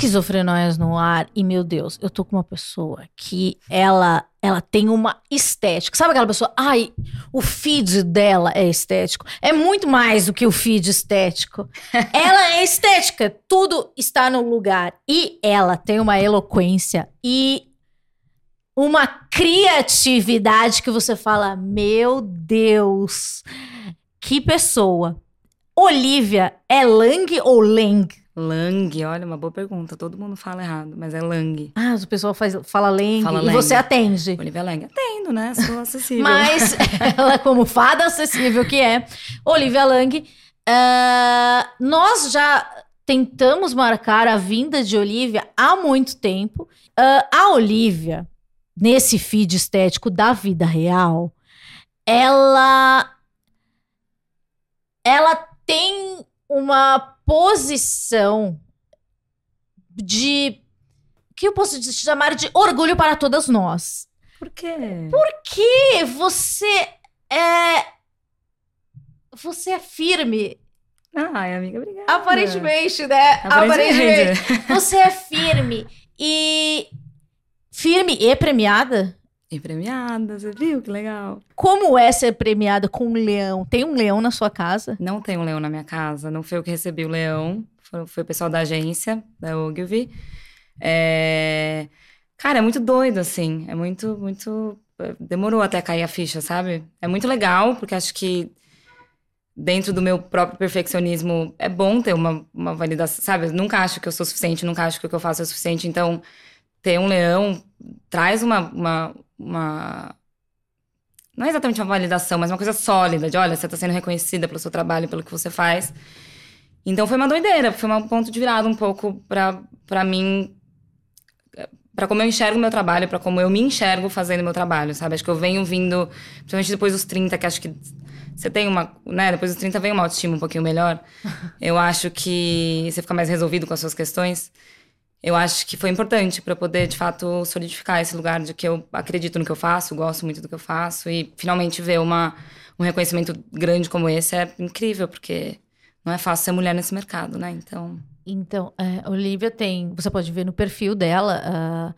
Esquizofrenóias no ar e, meu Deus, eu tô com uma pessoa que ela ela tem uma estética. Sabe aquela pessoa? Ai, o feed dela é estético. É muito mais do que o feed estético. ela é estética. Tudo está no lugar. E ela tem uma eloquência e uma criatividade que você fala: Meu Deus, que pessoa. Olivia é Lang ou Lang? Lang, olha, uma boa pergunta. Todo mundo fala errado, mas é Lang. Ah, o pessoal faz, fala Lang Fala e Lang. você atende. Olivia Lang. Atendo, né? Sou acessível. Mas ela, como fada acessível que é, Olivia Lang, ah, nós já tentamos marcar a vinda de Olivia há muito tempo. Ah, a Olivia, nesse feed estético da vida real, ela ela tem uma posição de que eu posso chamar de orgulho para todas nós. Por quê? Que você é você é firme, Ai, amiga, obrigada. aparentemente, né? Aparentemente. Você é firme e firme e premiada. E premiada, você viu? Que legal. Como é ser premiada com um leão? Tem um leão na sua casa? Não tem um leão na minha casa, não foi eu que recebi o leão, foi, foi o pessoal da agência, da Ogilvy. É... Cara, é muito doido, assim, é muito, muito... Demorou até cair a ficha, sabe? É muito legal, porque acho que dentro do meu próprio perfeccionismo é bom ter uma, uma validação, sabe? Eu nunca acho que eu sou suficiente, nunca acho que o que eu faço é suficiente, então ter um leão traz uma, uma, uma não é exatamente uma validação, mas uma coisa sólida, de olha, você está sendo reconhecida pelo seu trabalho, pelo que você faz. Então foi uma doideira, foi um ponto de virada um pouco pra, pra mim, pra como eu enxergo o meu trabalho, pra como eu me enxergo fazendo o meu trabalho, sabe? Acho que eu venho vindo, principalmente depois dos 30, que acho que você tem uma, né, depois dos 30 vem uma autoestima um pouquinho melhor. Eu acho que você fica mais resolvido com as suas questões. Eu acho que foi importante para poder, de fato, solidificar esse lugar de que eu acredito no que eu faço, gosto muito do que eu faço e finalmente ver uma, um reconhecimento grande como esse é incrível, porque não é fácil ser mulher nesse mercado, né? Então, Então, é, Olivia tem. Você pode ver no perfil dela ah,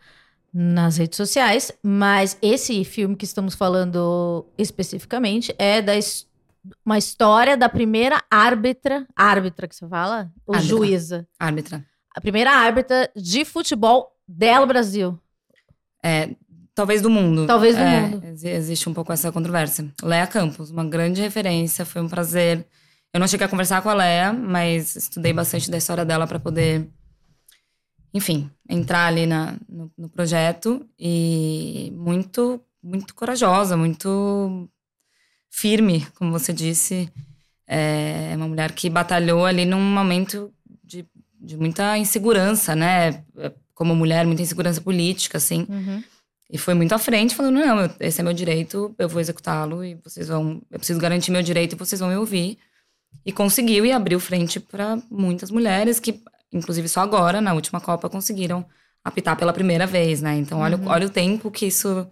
nas redes sociais, mas esse filme que estamos falando especificamente é da uma história da primeira árbitra. Árbitra que você fala? Ou Árbitra. juíza? árbitra. A primeira árbitra de futebol dela Brasil. É, talvez do mundo. Talvez do É, mundo. exi- Existe um pouco essa controvérsia. Leia Campos, uma grande referência, foi um prazer. Eu não cheguei a conversar com a Leia, mas estudei bastante da história dela para poder, enfim, entrar ali na, no, no projeto. E muito, muito corajosa, muito firme, como você disse. É uma mulher que batalhou ali num momento de, muita insegurança, né? Como mulher, muita insegurança política, assim. E foi muito à frente, falando: não, esse é meu direito, eu vou executá-lo e vocês vão. Eu preciso garantir meu direito e vocês vão me ouvir. E conseguiu e abriu frente para muitas mulheres que, inclusive só agora, na última Copa, conseguiram apitar pela primeira vez, né? Então, olha, o- olha o tempo que isso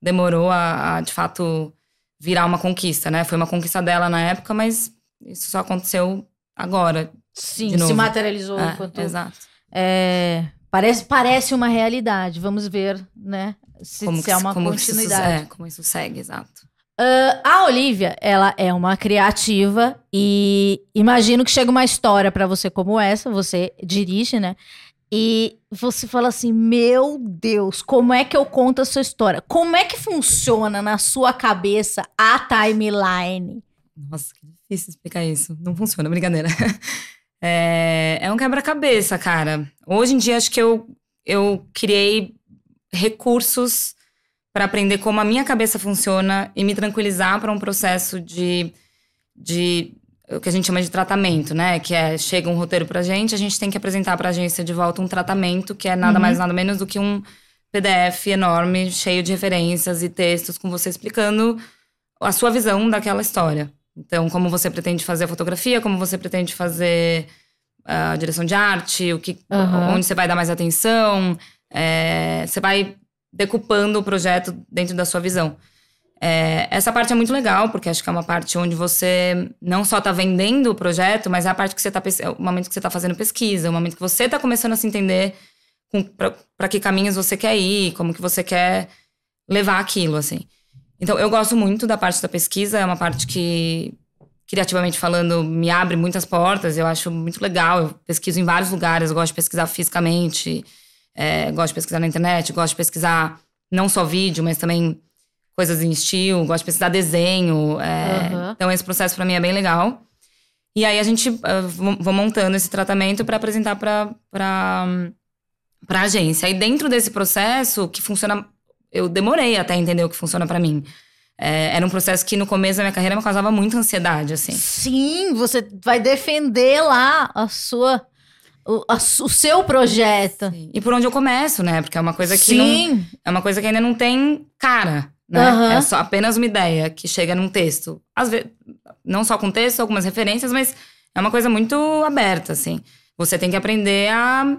demorou a, a, de fato, virar uma conquista, né? Foi uma conquista dela na época, mas isso só aconteceu agora. Sim, se materializou É, enquanto. Exato. É, parece, parece uma realidade. Vamos ver, né? Se, se que é uma como que isso- continuidade. é, como isso segue, exato. Ah, a Olivia, ela é uma criativa e imagino que chega uma história pra você como essa, você dirige, né? E você fala assim: Meu Deus, como é que eu conto a sua história? Como é que funciona na sua cabeça a timeline? Nossa, que difícil explicar isso. Não funciona, brincadeira. É, é um quebra-cabeça, cara. Hoje em dia, acho que eu, eu criei recursos para aprender como a minha cabeça funciona e me tranquilizar para um processo de, de o que a gente chama de tratamento, né? Que é chega um roteiro pra gente, a gente tem que apresentar pra agência de volta um tratamento que é nada Uhum. mais nada menos do que um PDF enorme, cheio de referências e textos com você explicando a sua visão daquela história. Então, como você pretende fazer a fotografia, como você pretende fazer a direção de arte, o que, Aham. onde você vai dar mais atenção, é, você vai decupando o projeto dentro da sua visão. É, essa parte é muito legal, porque acho que é uma parte onde você não só está vendendo o projeto, mas é a parte que você está é o momento que você está fazendo pesquisa, o momento que você está começando a se entender para que caminhos você quer ir, como que você quer levar aquilo, assim. Então, eu gosto muito da parte da pesquisa, é uma parte que, criativamente falando, me abre muitas portas, eu acho muito legal. Eu pesquiso em vários lugares, eu gosto de pesquisar fisicamente, é, gosto de pesquisar na internet, gosto de pesquisar não só vídeo, mas também coisas em estilo, gosto de pesquisar desenho. É, uhum. Então, esse processo para mim é bem legal. E aí, a gente uh, vou montando esse tratamento para apresentar para para agência. E dentro desse processo, que funciona eu demorei até entender o que funciona para mim. É, era um processo que no começo da minha carreira me causava muita ansiedade, assim. Sim, você vai defender lá a sua. O, a, o seu projeto. Sim. E por onde eu começo, né? Porque é uma coisa que Sim. não. É uma coisa que ainda não tem cara. Né? Uhum. É só apenas uma ideia que chega num texto. Às vezes, não só com texto, algumas referências, mas é uma coisa muito aberta, assim. Você tem que aprender a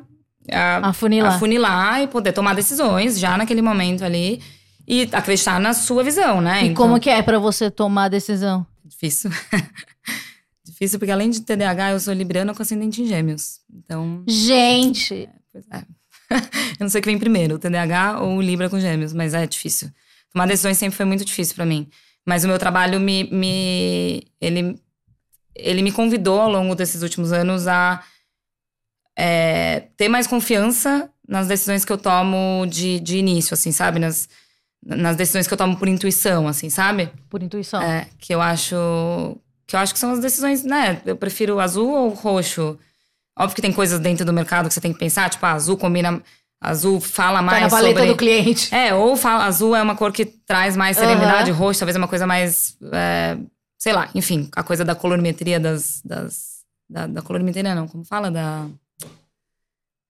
a, afunilar. afunilar e poder tomar decisões já naquele momento ali e acreditar na sua visão, né? E então, como que é para você tomar a decisão? Difícil. Difícil porque além de TDAH, eu sou libriana com ascendente em gêmeos. Então. Gente! É, é. eu não sei o que vem primeiro, o TDAH ou o Libra com gêmeos, mas é difícil. Tomar decisões sempre foi muito difícil para mim. Mas o meu trabalho me, me ele, ele me convidou ao longo desses últimos anos a é, ter mais confiança nas decisões que eu tomo de, de início, assim, sabe? Nas, nas decisões que eu tomo por intuição, assim, sabe? Por intuição. É, que eu acho. Que eu acho que são as decisões, né? Eu prefiro azul ou roxo. Óbvio que tem coisas dentro do mercado que você tem que pensar, tipo, ah, azul combina. Azul fala mais tá na paleta sobre... do cliente. É, ou fala, azul é uma cor que traz mais serenidade, uhum. roxo talvez é uma coisa mais. É, sei lá, enfim, a coisa da colorimetria das. das da, da colorimetria, não, como fala? Da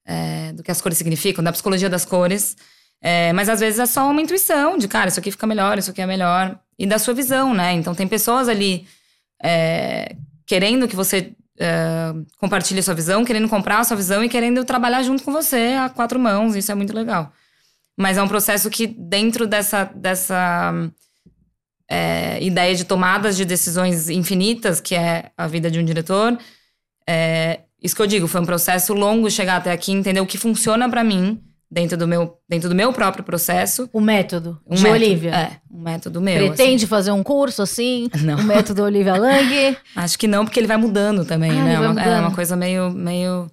é, do que as cores significam, da psicologia das cores. É, mas às vezes é só uma intuição de, cara, isso aqui fica melhor, isso aqui é melhor. E da sua visão, né? Então tem pessoas ali é, querendo que você é, compartilhe sua visão, querendo comprar a sua visão e querendo trabalhar junto com você a quatro mãos. Isso é muito legal. Mas é um processo que, dentro dessa, dessa é, ideia de tomadas de decisões infinitas, que é a vida de um diretor, é, isso que eu digo, foi um processo longo chegar até aqui, entender o que funciona para mim dentro do meu dentro do meu próprio processo. O método um de método, Olivia. É, um método meu. Pretende assim. fazer um curso assim? Não. O método Olivia Lang? Acho que não, porque ele vai mudando também, ah, né? É uma, é uma coisa meio meio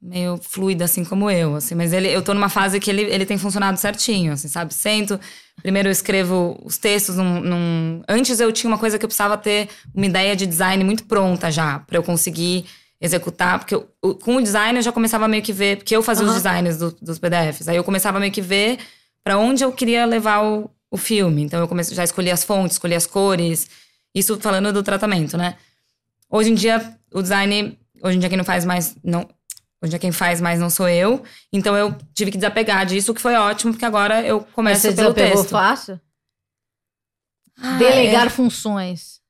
meio fluida assim como eu, assim, mas ele eu tô numa fase que ele, ele tem funcionado certinho, assim, sabe? Sento, primeiro eu escrevo os textos num, num... antes eu tinha uma coisa que eu precisava ter uma ideia de design muito pronta já, para eu conseguir executar, porque eu, com o design eu já começava meio que ver, porque eu fazia uhum. os designs do, dos PDFs, aí eu começava meio que ver para onde eu queria levar o, o filme. Então eu comecei, já escolhi as fontes, escolhi as cores, isso falando do tratamento, né? Hoje em dia, o design, hoje em dia quem não faz mais, não, hoje em dia quem faz mais não sou eu, então eu tive que desapegar disso, que foi ótimo, porque agora eu começo Mas você pelo texto. fácil? Ah, Delegar é... funções.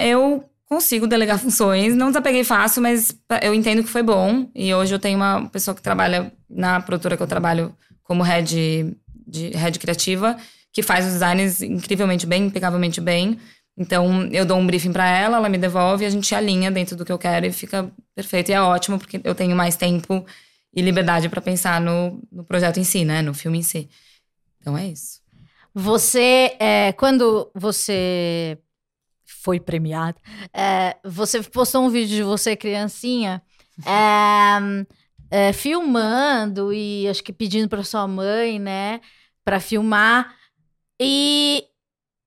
Eu consigo delegar funções. Não desapeguei fácil, mas eu entendo que foi bom. E hoje eu tenho uma pessoa que trabalha na produtora que eu trabalho como head, de, head criativa, que faz os designs incrivelmente bem, impecavelmente bem. Então, eu dou um briefing para ela, ela me devolve a gente alinha dentro do que eu quero e fica perfeito. E é ótimo, porque eu tenho mais tempo e liberdade para pensar no, no projeto em si, né? No filme em si. Então, é isso. Você, é, quando você foi premiada. É, você postou um vídeo de você, criancinha, é, é, filmando e acho que pedindo para sua mãe, né, para filmar. E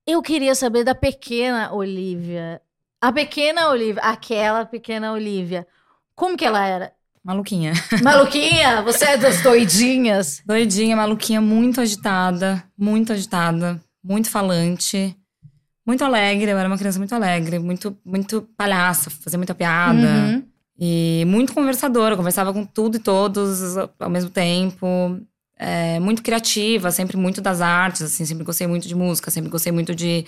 eu queria saber da pequena Olivia. A pequena Olivia, aquela pequena Olivia. Como que ela era? Maluquinha. Maluquinha? Você é das doidinhas? Doidinha, maluquinha, muito agitada, muito agitada, muito falante muito alegre, eu era uma criança muito alegre, muito, muito palhaça, fazia muita piada. Uhum. E muito conversadora, conversava com tudo e todos ao mesmo tempo. É, muito criativa, sempre muito das artes, assim, sempre gostei muito de música, sempre gostei muito de,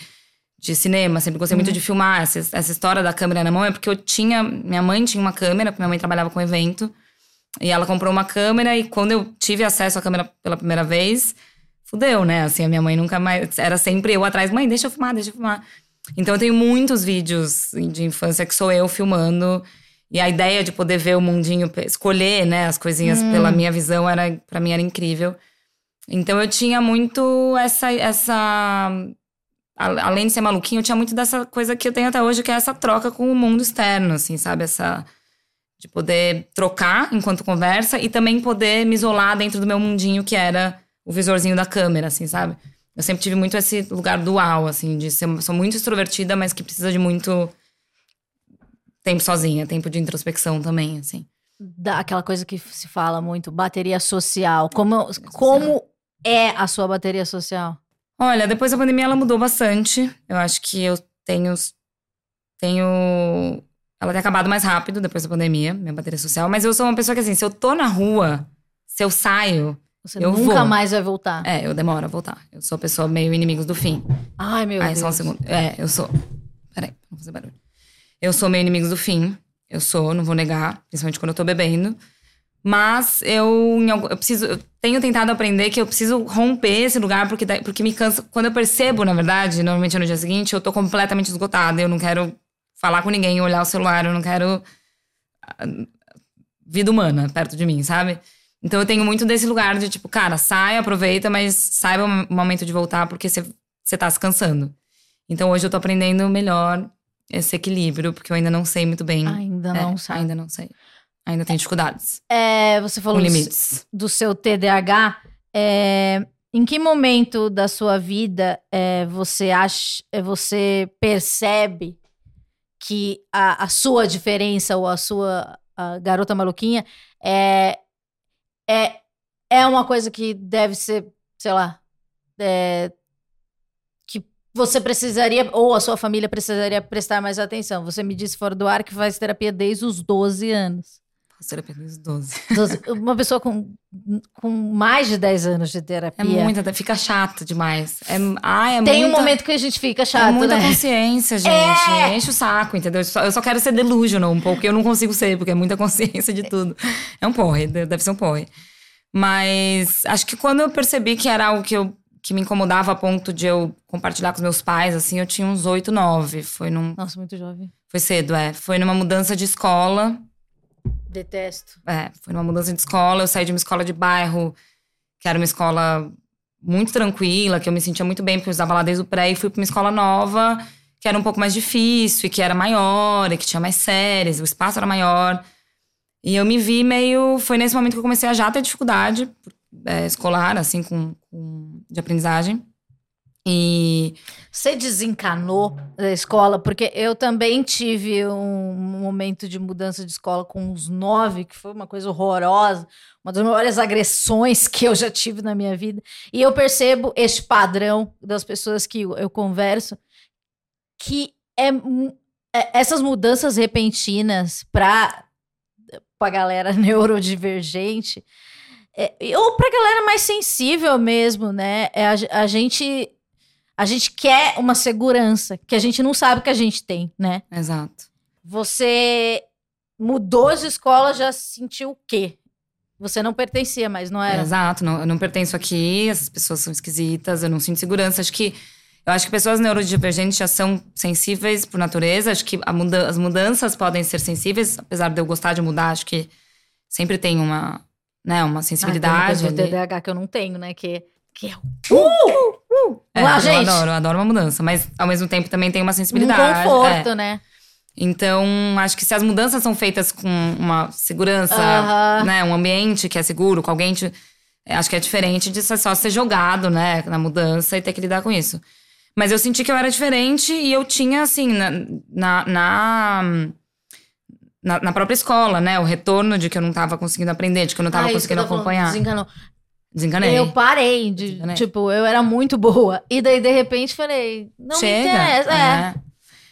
de cinema, sempre gostei uhum. muito de filmar. Essa, essa história da câmera na mão é porque eu tinha. Minha mãe tinha uma câmera, porque minha mãe trabalhava com evento. E ela comprou uma câmera, e quando eu tive acesso à câmera pela primeira vez, fudeu, né? Assim, a minha mãe nunca mais. Era sempre eu atrás, mãe, deixa eu filmar, deixa eu filmar. Então eu tenho muitos vídeos de infância que sou eu filmando. E a ideia de poder ver o mundinho, escolher, né, as coisinhas hum. pela minha visão, era para mim era incrível. Então eu tinha muito essa essa além de ser maluquinho, eu tinha muito dessa coisa que eu tenho até hoje, que é essa troca com o mundo externo, assim, sabe? Essa de poder trocar enquanto conversa e também poder me isolar dentro do meu mundinho que era o visorzinho da câmera, assim, sabe? Eu sempre tive muito esse lugar dual, assim, de ser sou muito extrovertida, mas que precisa de muito tempo sozinha, tempo de introspecção também, assim. Da, aquela coisa que se fala muito, bateria social. Como, como é a sua bateria social? Olha, depois da pandemia ela mudou bastante. Eu acho que eu tenho. Tenho. Ela tem acabado mais rápido depois da pandemia, minha bateria social. Mas eu sou uma pessoa que, assim, se eu tô na rua, se eu saio, você eu nunca vou. mais vai voltar. É, eu demoro a voltar. Eu sou a pessoa meio inimigos do fim. Ai, meu Ai, Deus. só um segundo. É, eu sou. Peraí, não fazer barulho. Eu sou meio inimigos do fim. Eu sou, não vou negar, principalmente quando eu tô bebendo. Mas eu, eu preciso. Eu tenho tentado aprender que eu preciso romper esse lugar, porque, porque me cansa. Quando eu percebo, na verdade, normalmente no dia seguinte, eu tô completamente esgotada. Eu não quero falar com ninguém, olhar o celular, eu não quero. Ah, vida humana perto de mim, sabe? Então eu tenho muito desse lugar de tipo, cara, sai, aproveita, mas saiba o momento de voltar porque você tá se cansando. Então hoje eu tô aprendendo melhor esse equilíbrio, porque eu ainda não sei muito bem. Ainda é, não sei. Ainda não sei. Ainda tenho dificuldades. É, você falou limites. Do, do seu TDAH. É, em que momento da sua vida é, você acha, é, você percebe que a, a sua diferença ou a sua a garota maluquinha é é, é uma coisa que deve ser, sei lá, é, que você precisaria, ou a sua família precisaria prestar mais atenção. Você me disse fora do ar que faz terapia desde os 12 anos. Terapia os 12. 12. Uma pessoa com, com mais de 10 anos de terapia. É muita, fica chato demais. É, ai, é Tem muita, um momento que a gente fica chato, É muita né? consciência, gente. É. Enche o saco, entendeu? Eu só, eu só quero ser delusional um pouco, eu não consigo ser, porque é muita consciência de tudo. É um porre, deve ser um porre. Mas acho que quando eu percebi que era algo que, eu, que me incomodava a ponto de eu compartilhar com os meus pais, assim, eu tinha uns 8, 9. Foi num. Nossa, muito jovem. Foi cedo, é. Foi numa mudança de escola. Detesto. É, foi numa mudança de escola. Eu saí de uma escola de bairro, que era uma escola muito tranquila, que eu me sentia muito bem, porque eu estava lá desde o pré, e fui para uma escola nova, que era um pouco mais difícil, e que era maior, e que tinha mais séries, o espaço era maior. E eu me vi meio. Foi nesse momento que eu comecei a já ter dificuldade é, escolar, assim, com, com, de aprendizagem. E. Você desencanou da escola? Porque eu também tive um momento de mudança de escola com uns nove, que foi uma coisa horrorosa, uma das maiores agressões que eu já tive na minha vida. E eu percebo este padrão das pessoas que eu converso, que é, é essas mudanças repentinas para pra galera neurodivergente, é, ou pra galera mais sensível mesmo, né? É, a, a, gente a gente quer uma segurança que a gente não sabe que a gente tem, né? Exato. Você mudou de escola, já sentiu o quê? Você não pertencia mais, não era? Exato, não, eu não pertenço aqui, essas pessoas são esquisitas, eu não sinto segurança. Acho que eu acho que pessoas neurodivergentes já são sensíveis por natureza. Acho que muda as mudanças podem ser sensíveis, apesar de eu gostar de mudar. Acho que sempre tem uma, né, uma sensibilidade. Ah, tem TDAH que eu não tenho, né? Que, que é uh, uh, uh. É, Lá, eu gente. adoro, eu adoro uma mudança, mas ao mesmo tempo também tem uma sensibilidade. Um conforto, é. né? Então, acho que se as mudanças são feitas com uma segurança, -huh. né, um ambiente que é seguro, com alguém, te, acho que é diferente de só ser jogado, né, na mudança e ter que lidar com isso. Mas eu senti que eu era diferente e eu tinha, assim, na, na, na, na própria escola, né? O retorno de que eu não tava conseguindo aprender, de que eu não tava ah, conseguindo acompanhar. Desencanou. Desencanei. Eu parei de, Desencanei. tipo, eu era muito boa. E daí, de repente, falei, não Chega. me interessa.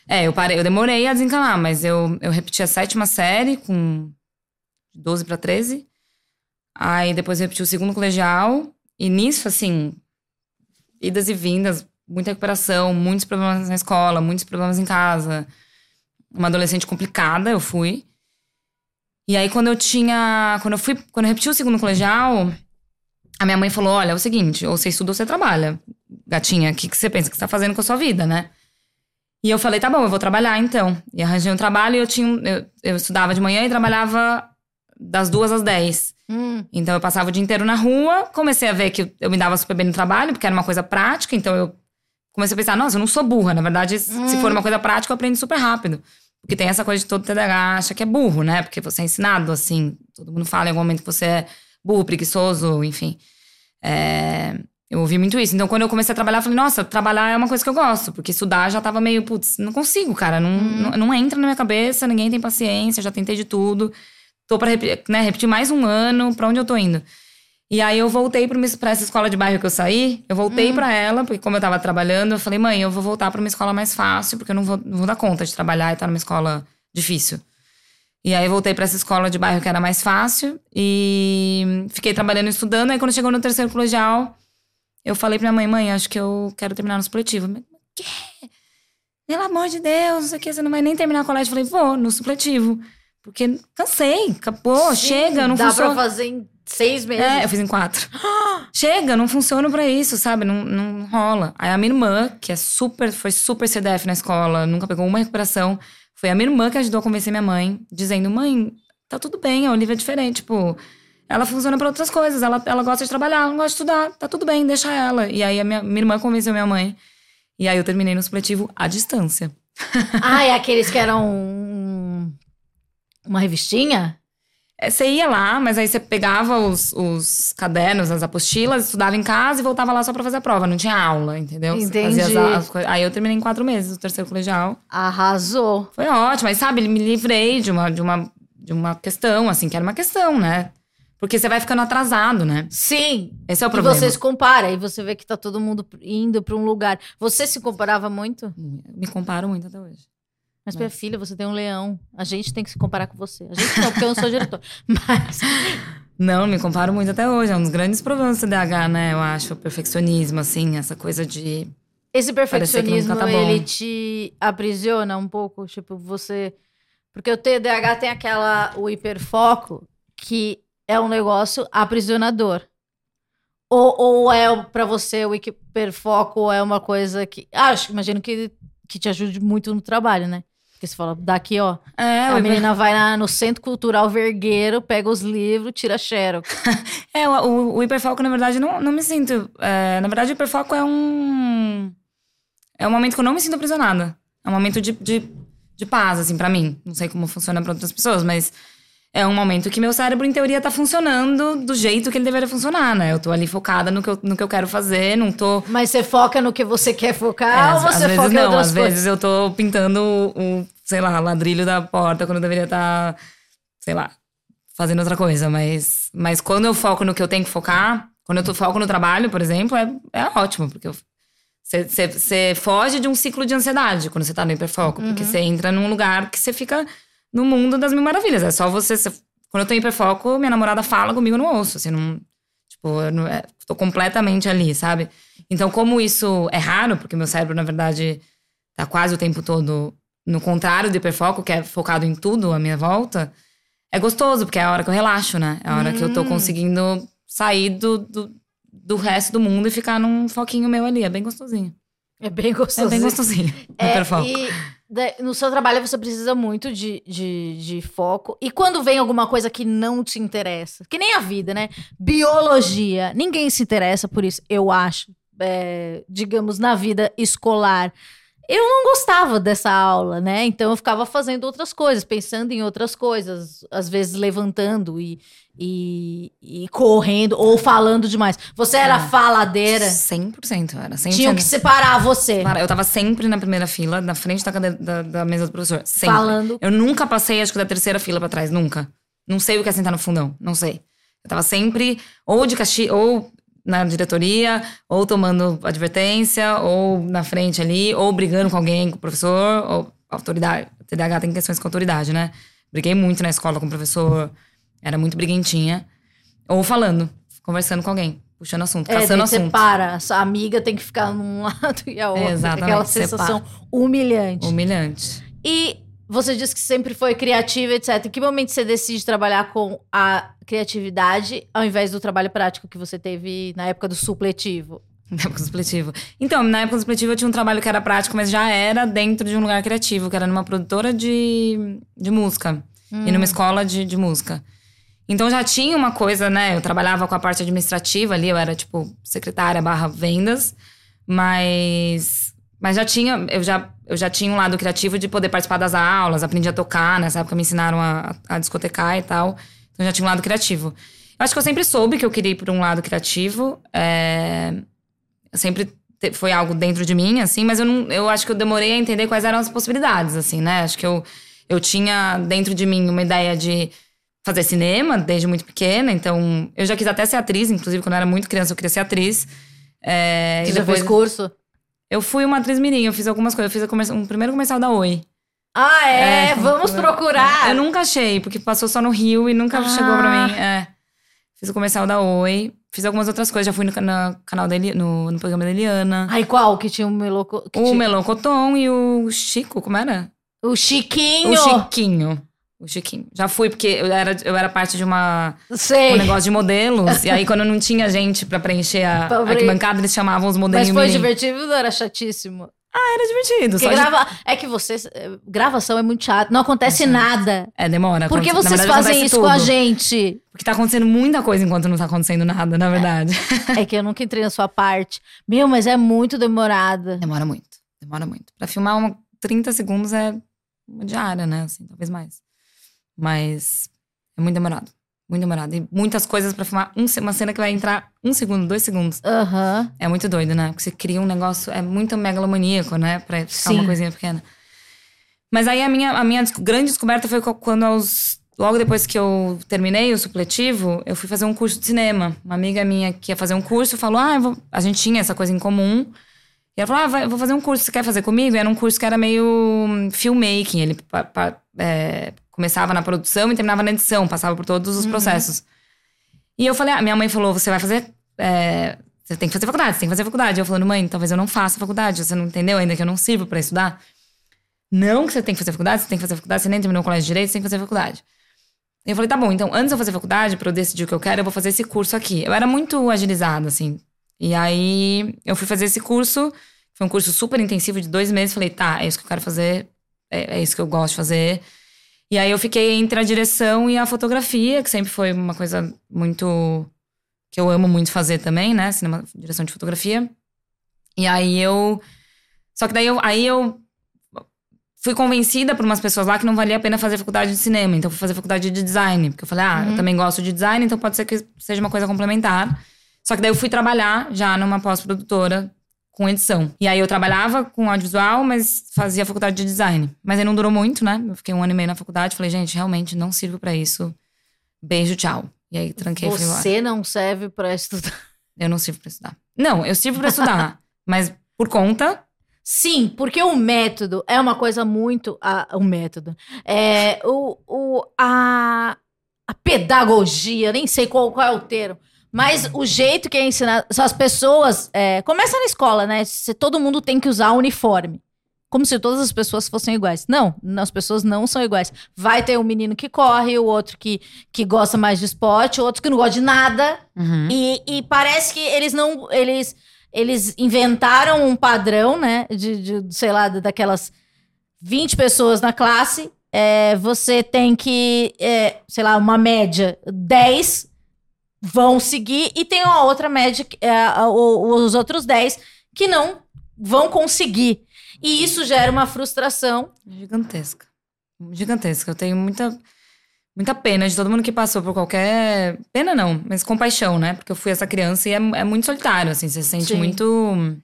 É. é. eu parei, eu demorei a desencanar, mas eu, eu repeti a sétima série com 12 para 13. Aí depois eu repeti o segundo colegial. E nisso, assim, idas e vindas, muita recuperação, muitos problemas na escola, muitos problemas em casa. Uma adolescente complicada, eu fui. E aí, quando eu tinha. Quando eu fui. Quando eu repeti o segundo colegial, A minha mãe falou: olha, é o seguinte, ou você estuda ou você trabalha. Gatinha, o que, que você pensa que você tá fazendo com a sua vida, né? E eu falei, tá bom, eu vou trabalhar então. E arranjei um trabalho e eu tinha. Eu, eu estudava de manhã e trabalhava das duas às dez. Hum. Então eu passava o dia inteiro na rua, comecei a ver que eu me dava super bem no trabalho, porque era uma coisa prática, então eu comecei a pensar, nossa, eu não sou burra. Na verdade, se for uma coisa prática, eu aprendo super rápido. Porque tem essa coisa de todo TDAH acha que é burro, né? Porque você é ensinado assim, todo mundo fala em algum momento que você é burro, preguiçoso, enfim. É, eu ouvi muito isso. Então, quando eu comecei a trabalhar, eu falei, nossa, trabalhar é uma coisa que eu gosto. Porque estudar já tava meio, putz, não consigo, cara. Não, não, não entra na minha cabeça, ninguém tem paciência, já tentei de tudo. Tô pra repetir, né, repetir mais um ano, pra onde eu tô indo? E aí eu voltei pra essa escola de bairro que eu saí, eu voltei pra ela, porque como eu tava trabalhando, eu falei, mãe, eu vou voltar pra uma escola mais fácil, porque eu não vou, não vou dar conta de trabalhar e estar numa escola difícil. E aí voltei pra essa escola de bairro que era mais fácil e fiquei trabalhando e estudando. Aí quando chegou no terceiro colegial, eu falei pra minha mãe, mãe, acho que eu quero terminar no supletivo. Quê? Pelo amor de Deus, isso aqui, você não vai nem terminar o colégio. Eu falei, vou, no supletivo. Porque cansei, acabou, Sim, chega, não Dá funciona. pra fazer em seis meses. É, eu fiz em quatro. Chega, não funciona pra isso, sabe? Não, não rola. Aí a minha irmã, que é super, foi super CDF na escola, nunca pegou uma recuperação, foi a minha irmã que ajudou a convencer minha mãe, dizendo: mãe, tá tudo bem, a Olivia é diferente. Tipo, ela funciona pra outras coisas, ela, ela gosta de trabalhar, ela não gosta de estudar, tá tudo bem, deixa ela. E aí a minha, minha irmã convenceu minha mãe. E aí eu terminei no supletivo à distância. Ah, é aqueles que eram um- uma revistinha? É, Você ia lá, mas aí você pegava os, os cadernos, as apostilas, estudava em casa e voltava lá só pra fazer a prova. Não tinha aula, entendeu? Entendi. fazia as- as aí eu terminei em quatro meses, o terceiro colegial. Arrasou. Foi ótimo, mas sabe, me livrei de uma, de uma, de uma questão, assim, que era uma questão, né? Porque você vai ficando atrasado, né? Sim. Esse é o E problema. você se compara, e você vê que tá todo mundo indo pra um lugar. Você se comparava muito? Me comparo muito até hoje. Mas, minha filha, você tem um leão. A gente tem que se comparar com você. A gente não, porque eu não sou diretor. Mas. Não, me comparo muito até hoje. É um dos grandes problemas do TDAH, né? Eu acho, o perfeccionismo, assim, essa coisa de. Esse nunca perfeccionismo, tá ele te aprisiona um pouco? Tipo, você. Porque o TDAH tem aquela. O hiperfoco, que é um negócio aprisionador. Ou, ou é pra você o hiperfoco é uma coisa que. Ah, acho, imagino que, que te ajude muito no trabalho, né? Porque você fala, daqui, ó. É, a menina vai na- no Centro Cultural Vergueiro, pega os livros, tira xerox. É, o, o, o hiperfoco, na verdade, não, não me sinto. é, na verdade, o hiperfoco é um. É um momento que eu não me sinto aprisionada. É um momento de, de, de paz, assim, pra mim. Não sei como funciona pra outras pessoas, mas é um momento que meu cérebro, em teoria, tá funcionando do jeito que ele deveria funcionar, né? Eu tô ali focada no que eu, no que eu quero fazer, não tô. Mas você foca no que você quer É, focar às, ou às você vezes foca em não, às coisas? vezes eu tô pintando o, sei lá, ladrilho da porta quando eu deveria estar, sei lá, fazendo outra coisa. Mas, mas quando eu foco no que eu tenho que focar, quando eu tô, foco no trabalho, por exemplo, é, é ótimo, porque você foge de um ciclo de ansiedade quando você tá no hiperfoco, porque você entra num lugar que você fica no mundo das mil maravilhas. É só você. cê- quando eu tô em hiperfoco, minha namorada fala comigo no ouço, assim, não. Tipo, eu não, é, tô completamente ali, sabe? Então, como isso é raro, porque meu cérebro, na verdade, tá quase o tempo todo no contrário do hiperfoco, que é focado em tudo à minha volta, é gostoso, porque é a hora que eu relaxo, né? É a hora que eu tô conseguindo sair do, do, do resto do mundo e ficar num foquinho meu ali. É bem gostosinho. É bem É gostoso. bem gostosinho. É, hiperfoco. e no seu trabalho você precisa muito de, de, de foco. E quando vem alguma coisa que não te interessa, que nem a vida, né? Biologia, ninguém se interessa por isso, eu acho. É, digamos, na vida escolar. Eu não gostava dessa aula, né? Então eu ficava fazendo outras coisas, pensando em outras coisas, às vezes levantando e, e, e correndo ou falando demais. Você era É. faladeira, 100%, era. 100%. tinham que separar você. Cara, eu tava sempre na primeira fila, na frente da, cadeira, da, da mesa do professor. Sempre. Falando. Eu nunca passei, acho que da terceira fila pra trás, nunca. Não sei o que é sentar no fundão, não sei. Eu tava sempre ou de castigo, ou na diretoria, ou tomando advertência, ou na frente ali, ou brigando com alguém, com o professor, ou autoridade. O TDAH tem questões com autoridade, né? Briguei muito na escola com o professor, era muito briguentinha. Ou falando, conversando com alguém, puxando assunto, É, caçando você assunto. para, a sua amiga tem que ficar num lado e a outra. Exatamente, Aquela separa. sensação humilhante. Humilhante. E Você disse que sempre foi criativa, etc. Em que momento você decide trabalhar com a criatividade ao invés do trabalho prático que você teve na época do supletivo? Na época do supletivo. Então, na época do supletivo eu tinha um trabalho que era prático, mas já era dentro de um lugar criativo, que era numa produtora de, de música. Hum. E numa escola de, de música. Então já tinha uma coisa, né? Eu trabalhava com a parte administrativa ali, eu era tipo secretária barra vendas, mas. Mas já tinha, eu já, eu já tinha um lado criativo de poder participar das aulas, aprendi a tocar, nessa época me ensinaram a, a discotecar e tal. Então já tinha um lado criativo. Eu acho que eu sempre soube que eu queria ir por um lado criativo. É, sempre foi algo dentro de mim, assim, mas eu, não, eu acho que eu demorei a entender quais eram as possibilidades, assim, né? Acho que eu, eu tinha dentro de mim uma ideia de fazer cinema desde muito pequena, então eu já quis até ser atriz, inclusive quando eu era muito criança eu queria ser atriz. É, Você já depois, fez curso? Eu fui uma atriz mirim, eu fiz algumas coisas, eu fiz um primeiro comercial da Oi. Ah, é? é Vamos procurar! Eu nunca achei, porque passou só no Rio e nunca ah. chegou pra mim. É. Fiz o comercial da Oi. Fiz algumas outras coisas. Já fui no, no canal dele, no, no programa da Eliana. Ai, qual? Que tinha o Meloco... o tinha... Melocoton e o Chico, como era? O Chiquinho! O Chiquinho. O Chiquinho. Já fui, porque eu era, eu era parte de uma, Sei. um negócio de modelos. e aí, quando não tinha gente pra preencher a arquibancada, eles chamavam os modelos. Mas foi divertido ou era chatíssimo? Ah, era divertido. Só grava... de... É que vocês. Eh, gravação é muito chato. Não acontece nada. É, demora. Por que vocês verdade, fazem isso tudo. com a gente? Porque tá acontecendo muita coisa enquanto não tá acontecendo nada, na verdade. É, é que eu nunca entrei na sua parte. Meu, mas é muito demorada. Demora muito. Demora muito. Pra filmar uma 30 segundos é uma diária, né? Assim, talvez mais. Mas é muito demorado. Muito demorado. E muitas coisas pra filmar um, uma cena que vai entrar um segundo, dois segundos. Uhum. É muito doido, né? Porque você cria um negócio. É muito megalomaníaco, né? Pra ficar Sim. uma coisinha pequena. Mas aí a minha, a minha grande descoberta foi quando aos. Logo depois que eu terminei o supletivo, eu fui fazer um curso de cinema. Uma amiga minha que ia fazer um curso falou: Ah, a gente tinha essa coisa em comum. E ela falou: Ah, vai, vou fazer um curso, você quer fazer comigo? E era um curso que era meio hum, filmmaking. Ele pa, pa, é, começava na produção e terminava na edição, passava por todos os uhum. processos. E eu falei, ah, minha mãe falou, você vai fazer. É, você tem que fazer faculdade, você tem que fazer faculdade. Eu falando, mãe, talvez eu não faça faculdade, você não entendeu ainda que eu não sirvo para estudar? Não que você tem que fazer faculdade, você tem que fazer faculdade, você nem terminou o colégio de direito, você tem que fazer faculdade. Eu falei, tá bom, então antes de eu fazer faculdade, pra eu decidir o que eu quero, eu vou fazer esse curso aqui. Eu era muito agilizada, assim. E aí eu fui fazer esse curso, foi um curso super intensivo de dois meses. Falei, tá, é isso que eu quero fazer, é, é isso que eu gosto de fazer. E aí eu fiquei entre a direção e a fotografia, que sempre foi uma coisa muito. que eu amo muito fazer também, né? Cinema, direção de fotografia. E aí eu. Só que daí eu, aí eu fui convencida por umas pessoas lá que não valia a pena fazer faculdade de cinema. Então fui fazer faculdade de design. Porque eu falei, ah, uhum. eu também gosto de design, então pode ser que seja uma coisa complementar. Só que daí eu fui trabalhar já numa pós-produtora com edição. E aí eu trabalhava com audiovisual, mas fazia faculdade de design. Mas aí não durou muito, né? Eu fiquei um ano e meio na faculdade, falei, gente, realmente não sirvo para isso. Beijo, tchau. E aí tranquei Você Você não serve para estudar. Eu não sirvo para estudar. Não, eu sirvo para estudar, mas por conta Sim, porque o método é uma coisa muito. O método. É, o, o, a, a pedagogia, nem sei qual, qual é o termo. Mas o jeito que é ensinado. As pessoas. É, começa na escola, né? Se todo mundo tem que usar uniforme. Como se todas as pessoas fossem iguais. Não, as pessoas não são iguais. Vai ter um menino que corre, o outro que, que gosta mais de esporte, o outro que não gosta de nada. Uhum. E, e parece que eles não. Eles, eles inventaram um padrão, né? De, de sei lá, daquelas 20 pessoas na classe. É, você tem que, é, sei lá, uma média 10 vão seguir e tem uma outra média, é, os outros 10 que não vão conseguir. E isso gera uma frustração gigantesca. Gigantesca. Eu tenho muita muita pena de todo mundo que passou por qualquer pena não, mas compaixão, né? Porque eu fui essa criança e é, é muito solitário, assim, você se sente Sim. muito